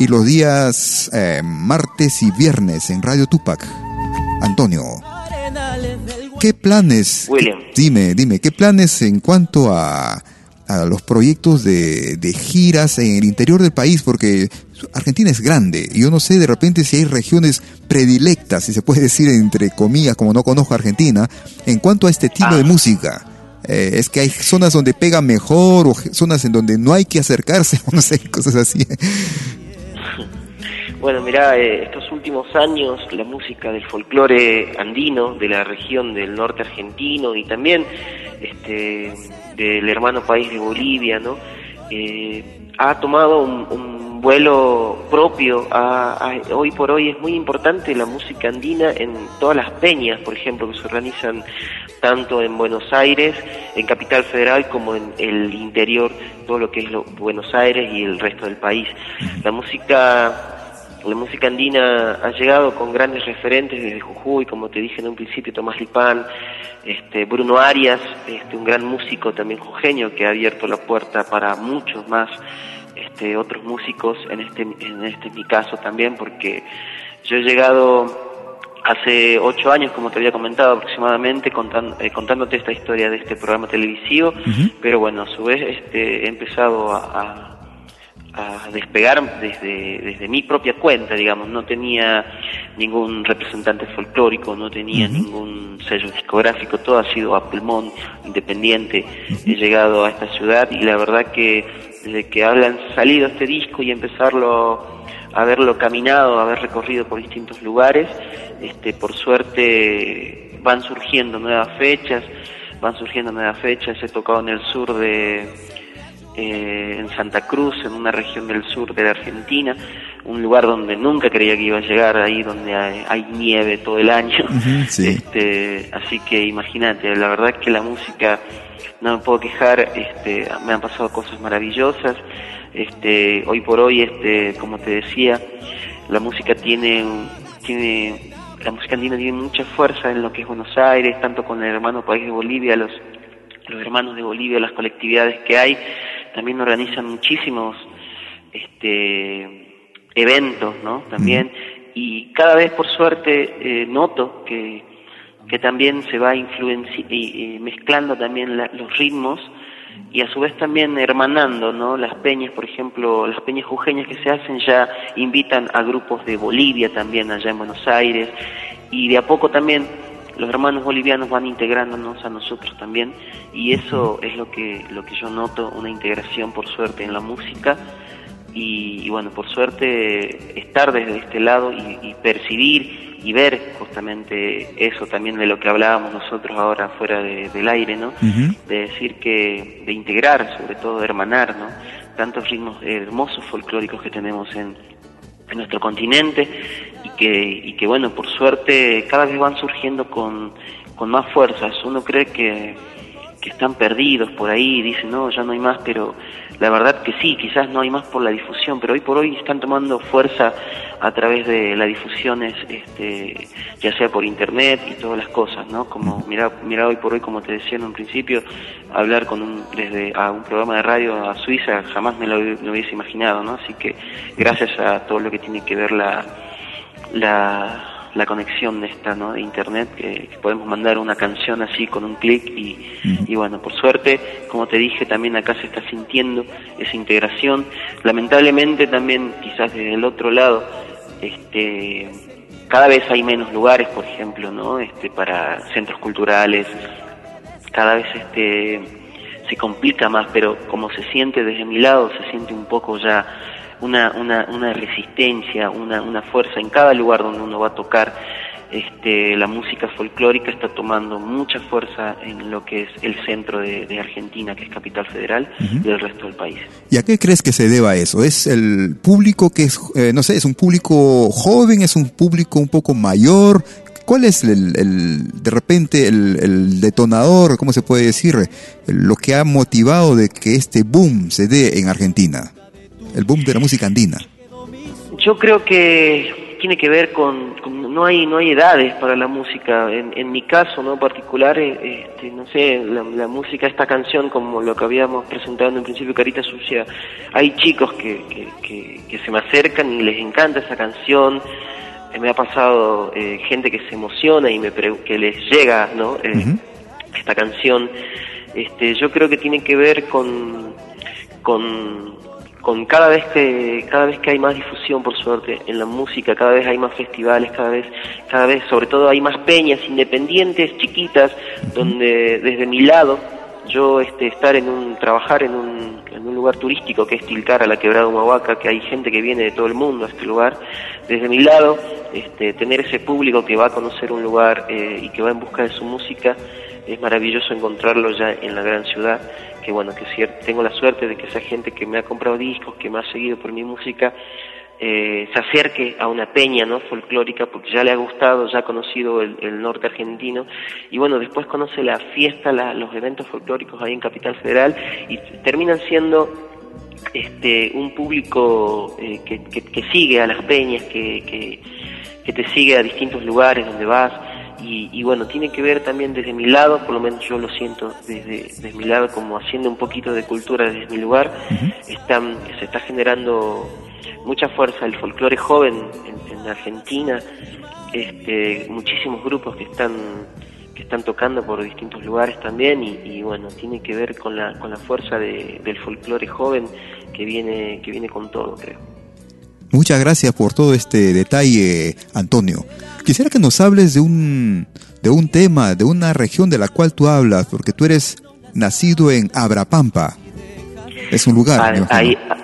A: Y los días eh, martes y viernes en Radio Tupac. Antonio, ¿qué planes?
K: William.
A: Dime, dime, ¿qué planes en cuanto a, a los proyectos de, de giras en el interior del país? Porque Argentina es grande y yo no sé de repente si hay regiones predilectas, si se puede decir entre comillas, como no conozco Argentina, en cuanto a este estilo de música. Eh, es que hay zonas donde pega mejor o zonas en donde no hay que acercarse, no sé, cosas así.
K: Bueno, mira, eh, estos últimos años la música del folclore andino, de la región del norte argentino y también este, del hermano país de Bolivia, ¿no? Eh, ha tomado un, vuelo propio. Hoy por hoy es muy importante la música andina en todas las peñas, por ejemplo, que se organizan tanto en Buenos Aires, en Capital Federal, como en el interior, todo lo que es lo- Buenos Aires y el resto del país. La música la música andina ha llegado con grandes referentes desde Jujuy, como te dije en un principio, Tomás Lipán, este, Bruno Arias, este, un gran músico también jujeño que ha abierto la puerta para muchos más este, otros músicos, en este, en este mi caso también, porque yo he llegado hace ocho años, como te había comentado aproximadamente, contan- eh, contándote esta historia de este programa televisivo, pero bueno, a su vez este, he empezado a, a- a despegar desde, desde mi propia cuenta, digamos, no tenía ningún representante folclórico, no tenía ningún sello discográfico, todo ha sido a pulmón, independiente, he llegado a esta ciudad y la verdad que desde que hablan salido este disco y empezarlo a verlo caminado, haber recorrido por distintos lugares, este, por suerte van surgiendo nuevas fechas, van surgiendo nuevas fechas, he tocado en el sur de, eh, en Santa Cruz, en una región del sur de la Argentina, un lugar donde nunca creía que iba a llegar, ahí donde hay, nieve todo el año. este, así que imagínate, la verdad es que la música, no me puedo quejar, este, me han pasado cosas maravillosas. Este, hoy por hoy, este, como te decía, la música tiene, tiene, la música andina tiene mucha fuerza en lo que es Buenos Aires, tanto con el hermano país de Bolivia, los, los hermanos de Bolivia, las colectividades que hay, también organizan muchísimos este, eventos, ¿no? También, y cada vez por suerte eh, noto que, que también se va influenci y, mezclando también los ritmos y a su vez también hermanando, ¿no? Las peñas, por ejemplo, las peñas jujeñas que se hacen ya invitan a grupos de Bolivia también allá en Buenos Aires y de a poco también los hermanos bolivianos van integrándonos a nosotros también y eso es lo que lo que yo noto una integración por suerte en la música y, bueno por suerte estar desde este lado y, percibir y ver justamente eso también de lo que hablábamos nosotros ahora fuera del aire no de decir que de integrar sobre todo de hermanar no tantos ritmos hermosos folclóricos que tenemos en en nuestro continente y que, y que bueno, por suerte cada vez van surgiendo con, con más fuerzas. Uno cree que, que están perdidos por ahí, dicen, no, ya no hay más, pero la verdad que sí, quizás no hay más por la difusión, pero hoy por hoy están tomando fuerza a través de las difusiones, este, ya sea por internet y todas las cosas, ¿no? Como mira, mira hoy por hoy, como te decía en un principio, hablar con un, desde a un programa de radio a Suiza jamás me lo, hubiese imaginado, ¿no? Así que gracias a todo lo que tiene que ver la, la la conexión de esta, ¿no? De internet, que, podemos mandar una canción así con un clic y, y, bueno, por suerte, como te dije, también acá se está sintiendo esa integración. Lamentablemente también, quizás desde el otro lado, este, cada vez hay menos lugares, por ejemplo, ¿no? Este, para centros culturales, cada vez este, se complica más, pero como se siente desde mi lado, se siente un poco ya una, una, una resistencia, una, una fuerza en cada lugar donde uno va a tocar. Este, la música folclórica está tomando mucha fuerza en lo que es el centro de, Argentina, que es Capital Federal, y el resto del país.
A: ¿Y a qué crees que se deba eso? ¿Es el público que es, eh, no sé, es un público joven, es un público un poco mayor? ¿Cuál es el, el de repente el, el, detonador, cómo se puede decir, lo que ha motivado de que este boom se dé en Argentina? El boom de la música andina?
K: Yo creo que tiene que ver con, no hay no hay edades para la música. En, en mi caso no particular eh, este, no sé la, música esta canción como lo que habíamos presentado en principio Carita Sucia hay chicos que, que, que, se me acercan y les encanta esa canción. Eh, me ha pasado eh, gente que se emociona y me que les llega no esta canción. Este yo creo que tiene que ver con con con cada vez que cada vez que hay más difusión por suerte en la música cada vez hay más festivales cada vez cada vez sobre todo hay más peñas independientes chiquitas donde desde mi lado yo este estar en un trabajar en un, en un lugar turístico que es Tilcara la quebrada Humahuaca que hay gente que viene de todo el mundo a este lugar desde mi lado este tener ese público que va a conocer un lugar eh, y que va en busca de su música es maravilloso encontrarlo ya en la gran ciudad que bueno, que tengo la suerte de que esa gente que me ha comprado discos, que me ha seguido por mi música, eh, se acerque a una peña no folclórica porque ya le ha gustado, ya ha conocido el, norte argentino. Y bueno, después conoce la fiesta, los eventos folclóricos ahí en Capital Federal y terminan siendo este un público eh, que, que, sigue a las peñas, que, que, que te sigue a distintos lugares donde vas y, bueno, tiene que ver también desde mi lado, por lo menos yo lo siento desde, desde mi lado, como haciendo un poquito de cultura desde mi lugar, están, se está generando mucha fuerza el folclore joven en, Argentina, este, muchísimos grupos que están que están tocando por distintos lugares también y, bueno tiene que ver con la con la fuerza del folclore joven que viene que viene con todo creo
A: Muchas gracias por todo este detalle, Antonio. Quisiera que nos hables de un, de un tema, de una región de la cual tú hablas, porque tú eres nacido en Abrapampa. Es un lugar.
K: Ah, ahí, ah,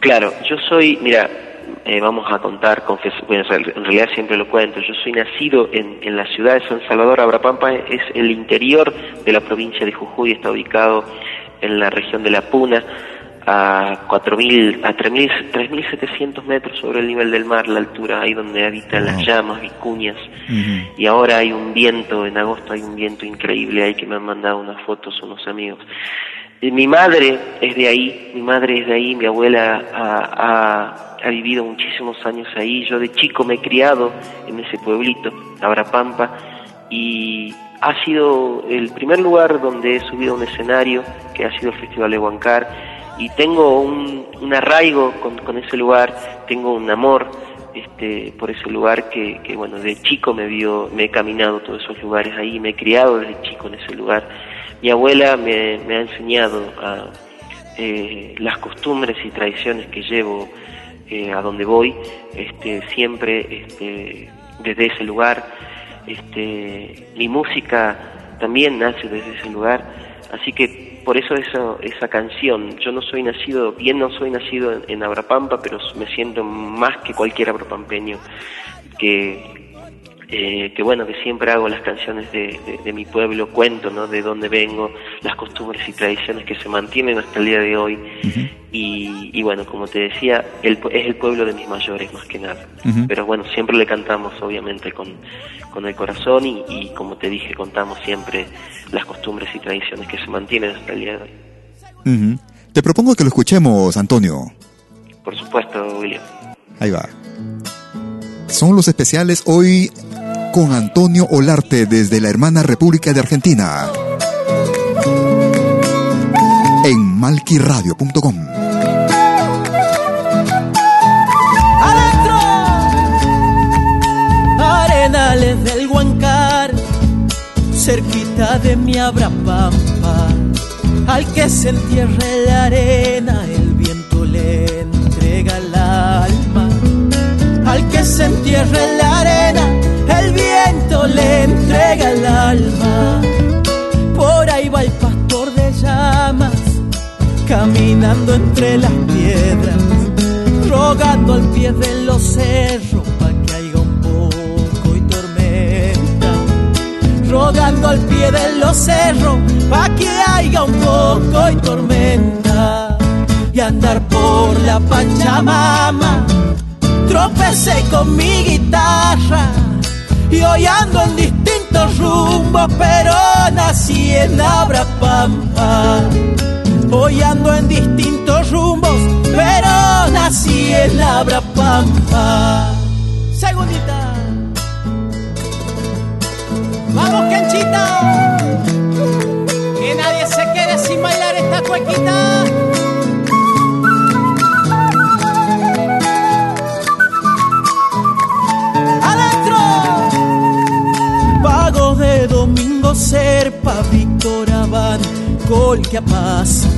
K: claro, yo soy, mira, eh, vamos a contar, confes- bueno, en realidad siempre lo cuento, yo soy nacido en, en la ciudad de San Salvador, Abrapampa es el interior de la provincia de Jujuy, está ubicado en la región de La Puna, a 4.000, a 3.000 3.700 metros sobre el nivel del mar, la altura ahí donde habitan las llamas, vicuñas, y ahora hay un viento, en agosto hay un viento increíble ahí que me han mandado unas fotos unos amigos. Y mi madre es de ahí, mi madre es de ahí, mi abuela ha, ha- ha vivido muchísimos años ahí, yo de chico me he criado en ese pueblito, Abrapampa, y ha sido el primer lugar donde he subido a un escenario, que ha sido el Festival de Huancar, y tengo un, arraigo con, ese lugar, tengo un amor este, por ese lugar que, bueno, de chico me vio, me he caminado todos esos lugares ahí, me he criado desde chico en ese lugar. Mi abuela me, ha enseñado eh, las costumbres y tradiciones que llevo eh, a donde voy, este, siempre este, desde ese lugar. Este, mi música también nace desde ese lugar, así que por eso esa, esa canción, yo no soy nacido, bien no soy nacido en, en Abrapampa, pero me siento más que cualquier abrapampeño que, eh, que bueno, que siempre hago las canciones de, de- de mi pueblo, cuento, ¿no? De dónde vengo, las costumbres y tradiciones que se mantienen hasta el día de hoy. y, y bueno, como te decía, el, es el pueblo de mis mayores más que nada. Pero bueno, siempre le cantamos obviamente con, con el corazón y, y como te dije, contamos siempre las costumbres y tradiciones que se mantienen hasta el día de hoy.
A: Te propongo que lo escuchemos, Antonio.
K: Por supuesto, William.
A: Ahí va. Son los especiales hoy con Antonio Olarte desde la hermana República de Argentina. En malquiradio.com.
F: adentro arenales del Huancar cerquita de mi Abrapampa al que se entierre la arena el viento le entrega el alma al que se entierre en la le entrega el alma. Por ahí va el pastor de llamas caminando entre las piedras rogando al pie de los cerros pa' que haya un poco y tormenta, rogando al pie de los cerros pa' que haya un poco y tormenta, y andar por la Pachamama, tropecé con mi guitarra, y hoy ando en distintos rumbos, pero nací en Abrapampa. Hoy ando en distintos rumbos, pero nací en Abrapampa. Segundita. Vamos, canchita. Que nadie se quede sin bailar esta cuequita. Que pasa.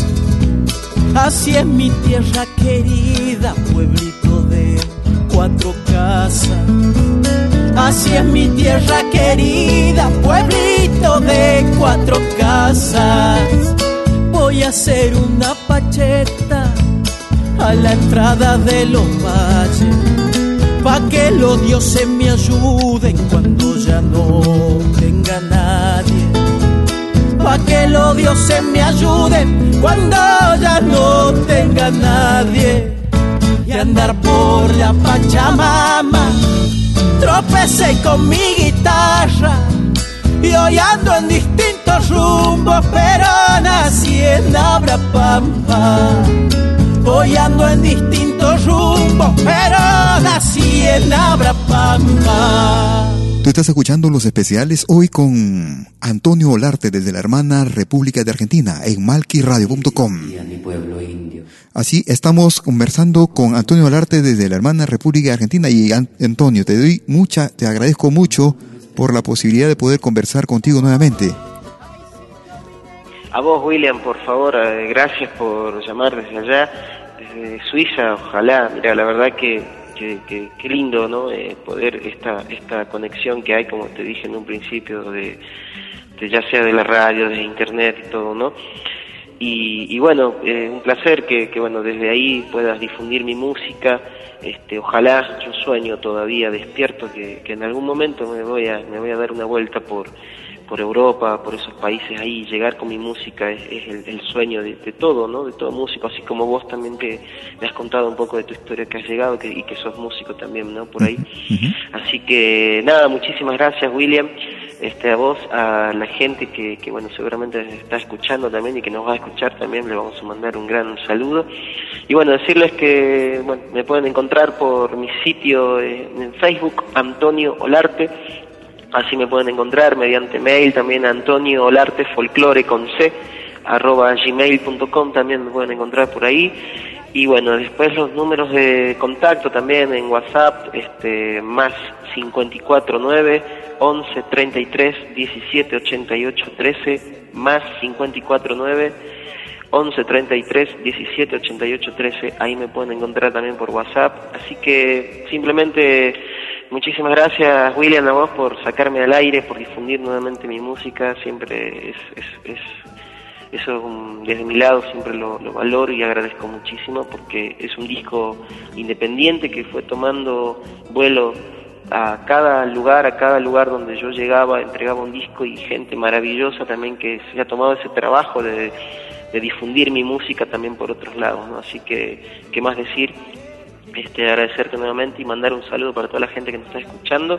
F: Así es mi tierra querida, pueblito de cuatro casas. Así es mi tierra querida, pueblito de cuatro casas. Voy a hacer una pacheta a la entrada de los valles, pa' que los dioses me ayuden cuando ya no tenga nadie pa' que los dioses me ayuden cuando ya no tenga nadie y andar por la Pachamama. Tropecé con mi guitarra y hoy ando en distintos rumbos, pero nací en Abrapampa. Hoy ando en distintos rumbos, pero nací en Abrapampa.
A: Tú estás escuchando los especiales hoy con Antonio Olarte desde la hermana República de Argentina en malquiradio.com. Así estamos conversando con Antonio Olarte desde la hermana República de Argentina y An- Antonio, te doy mucha, te agradezco mucho por la posibilidad de poder conversar contigo nuevamente.
K: A vos, William, por favor, eh, gracias por llamar desde allá, desde Suiza, ojalá. Mira, la verdad que, que, que- qué lindo, ¿no? Eh, poder esta esta conexión que hay, como te dije en un principio, de, de ya sea de la radio, de internet y todo, ¿no? Y, y bueno, eh, un placer que, que, bueno, desde ahí puedas difundir mi música. Este, ojalá, yo sueño todavía despierto que, que en algún momento me voy a, me voy a dar una vuelta por, por Europa, por esos países ahí, llegar con mi música es, es el, el, sueño de, de, todo, ¿no? De todo músico, así como vos también te, me has contado un poco de tu historia que has llegado que, y que sos músico también, ¿no? Por ahí. Uh -huh. Así que nada, muchísimas gracias William, este, a vos, a la gente que, que, bueno, seguramente está escuchando también y que nos va a escuchar también, le vamos a mandar un gran saludo. Y bueno, decirles que, bueno, me pueden encontrar por mi sitio en Facebook, Antonio Olarte, Así me pueden encontrar mediante mail también Antonio Olarte Folclore con C arroba gmail.com también me pueden encontrar por ahí. Y bueno después los números de contacto también en WhatsApp este más 549 11 33 17 88 13 más 549 11 33 17 88 13 ahí me pueden encontrar también por WhatsApp. Así que simplemente Muchísimas gracias, William, a vos por sacarme al aire, por difundir nuevamente mi música. Siempre es, es, es eso desde mi lado siempre lo, lo, valoro y agradezco muchísimo porque es un disco independiente que fue tomando vuelo a cada lugar, a cada lugar donde yo llegaba, entregaba un disco y gente maravillosa también que se ha tomado ese trabajo de, de difundir mi música también por otros lados, ¿no? Así que, ¿qué más decir? Este, agradecerte nuevamente y mandar un saludo para toda la gente que nos está escuchando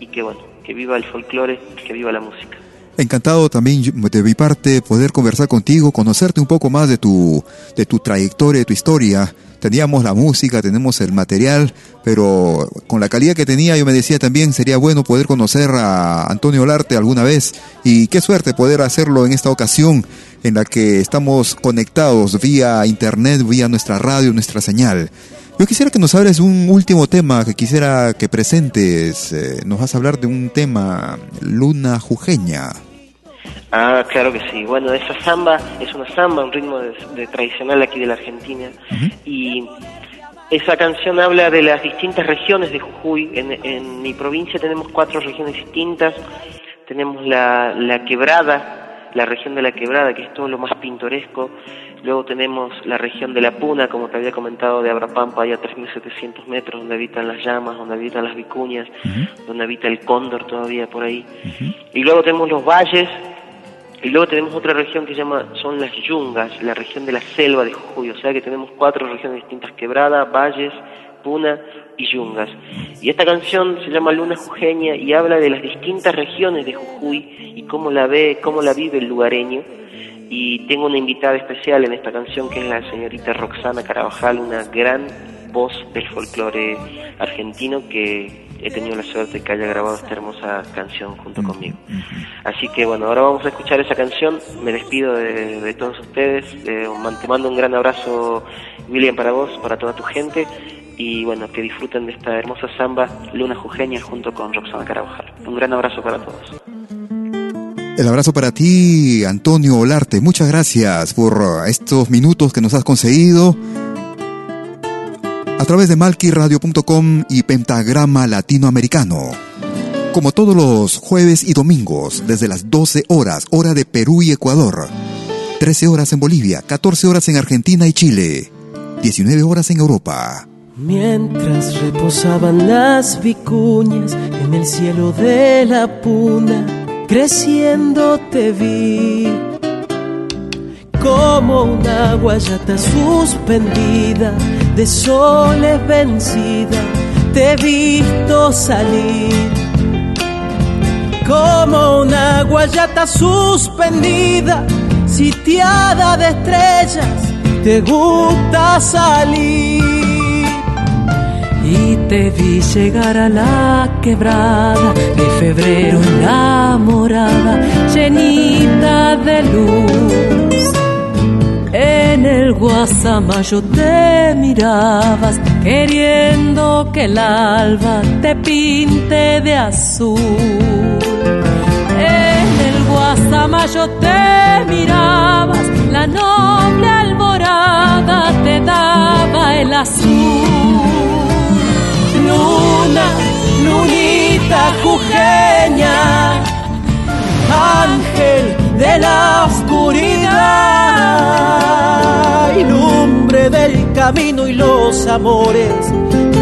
K: y que bueno, que viva el folclore, que viva la música.
A: Encantado también de mi parte poder conversar contigo, conocerte un poco más de tu, de tu trayectoria, de tu historia. Teníamos la música, tenemos el material, pero con la calidad que tenía yo me decía también sería bueno poder conocer a Antonio Olarte alguna vez y qué suerte poder hacerlo en esta ocasión en la que estamos conectados vía internet, vía nuestra radio, nuestra señal. Yo quisiera que nos hables un último tema que quisiera que presentes. Eh, nos vas a hablar de un tema, Luna Jujeña.
K: Ah, claro que sí. Bueno, esa samba es una samba, un ritmo de, de tradicional aquí de la Argentina. Uh -huh. Y esa canción habla de las distintas regiones de Jujuy. En, en, mi provincia tenemos cuatro regiones distintas. Tenemos la, la quebrada, la región de la quebrada, que es todo lo más pintoresco. Luego tenemos la región de la Puna, como te había comentado, de Abrapampa, allá a 3.700 metros, donde habitan las llamas, donde habitan las vicuñas, uh -huh. donde habita el cóndor todavía por ahí. Uh -huh. Y luego tenemos los valles, y luego tenemos otra región que se llama, son las yungas, la región de la selva de Jujuy. O sea que tenemos cuatro regiones distintas, Quebrada, Valles, Puna y Yungas. Y esta canción se llama Luna Jujeña y habla de las distintas regiones de Jujuy y cómo la ve, cómo la vive el lugareño y tengo una invitada especial en esta canción que es la señorita Roxana Carabajal, una gran voz del folclore argentino que he tenido la suerte de que haya grabado esta hermosa canción junto conmigo. Así que bueno, ahora vamos a escuchar esa canción, me despido de, de todos ustedes, eh, te mando un gran abrazo William para vos, para toda tu gente y bueno, que disfruten de esta hermosa samba Luna Jujeña junto con Roxana Carabajal. Un gran abrazo para todos.
A: El abrazo para ti, Antonio Olarte. Muchas gracias por estos minutos que nos has conseguido a través de malquiradio.com y Pentagrama Latinoamericano. Como todos los jueves y domingos, desde las 12 horas, hora de Perú y Ecuador, 13 horas en Bolivia, 14 horas en Argentina y Chile, 19 horas en Europa.
F: Mientras reposaban las vicuñas en el cielo de la puna, creciendo te vi. Como una guayata suspendida de soles vencida te he visto salir. Como una guayata suspendida sitiada de estrellas te gusta salir y te vi llegar a la quebrada de febrero enamorada llenita de luz en el guasamayo te mirabas queriendo que el alba te pinte de azul. En el guasamayo te mirabas, la noble alborada te daba el azul. Luna, lunita jujeña, ángel de la oscuridad, lumbre del camino y los amores,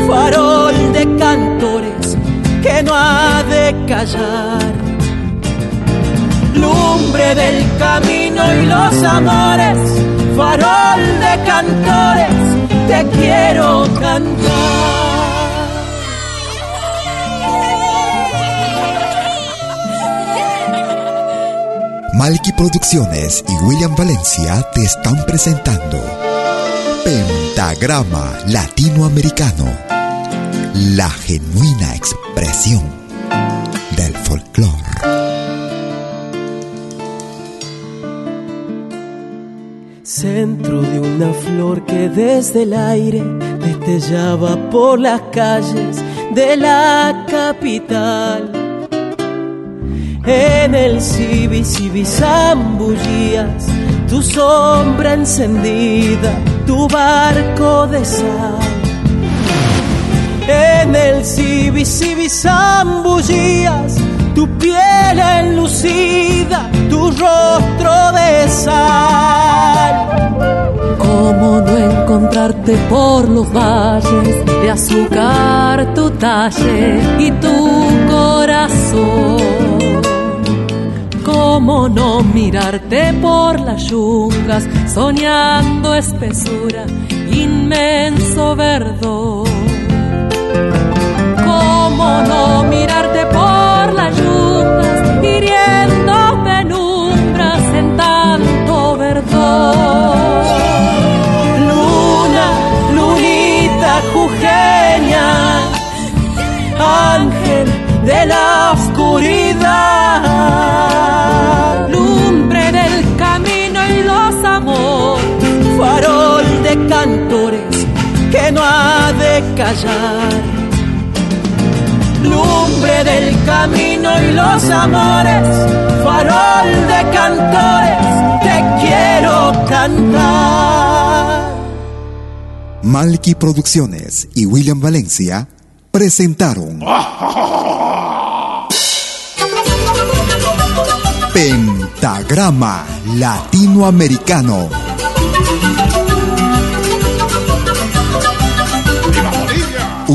F: farol de cantores que no ha de callar. Lumbre del camino y los amores, farol de cantores, te quiero cantar.
A: Malky Producciones y William Valencia te están presentando Pentagrama Latinoamericano, la genuina expresión del folclore.
F: Centro de una flor que desde el aire destellaba por las calles de la capital en el Cibi Cibi zambullías tu sombra encendida, tu barco de sal. En el Cibi Cibi zambullías tu piel enlucida, tu rostro de sal.
C: ¿Cómo no encontrarte por los valles de azúcar tu talle y tu corazón? ¿Cómo no mirarte por las yungas, soñando espesura, inmenso verdor? ¿Cómo no mirarte por las yungas, hiriendo penumbras en tanto verdor?
F: Luna, lunita jujeña, ángel de la oscuridad. Que no ha de callar. Lumbre del camino y los amores. Farol de cantores, te quiero cantar.
A: Malky Producciones y William Valencia presentaron Pentagrama Latinoamericano.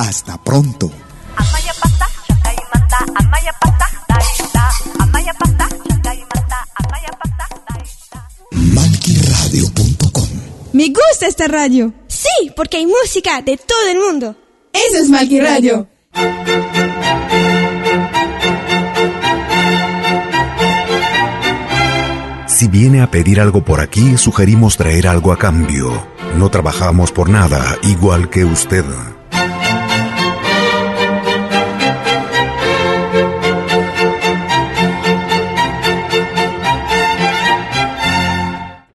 A: Hasta pronto. Malkyradio.com
G: Me gusta esta radio. Sí, porque hay música de todo el mundo. Eso es Malky Radio.
L: Si viene a pedir algo por aquí, sugerimos traer algo a cambio. No trabajamos por nada, igual que usted.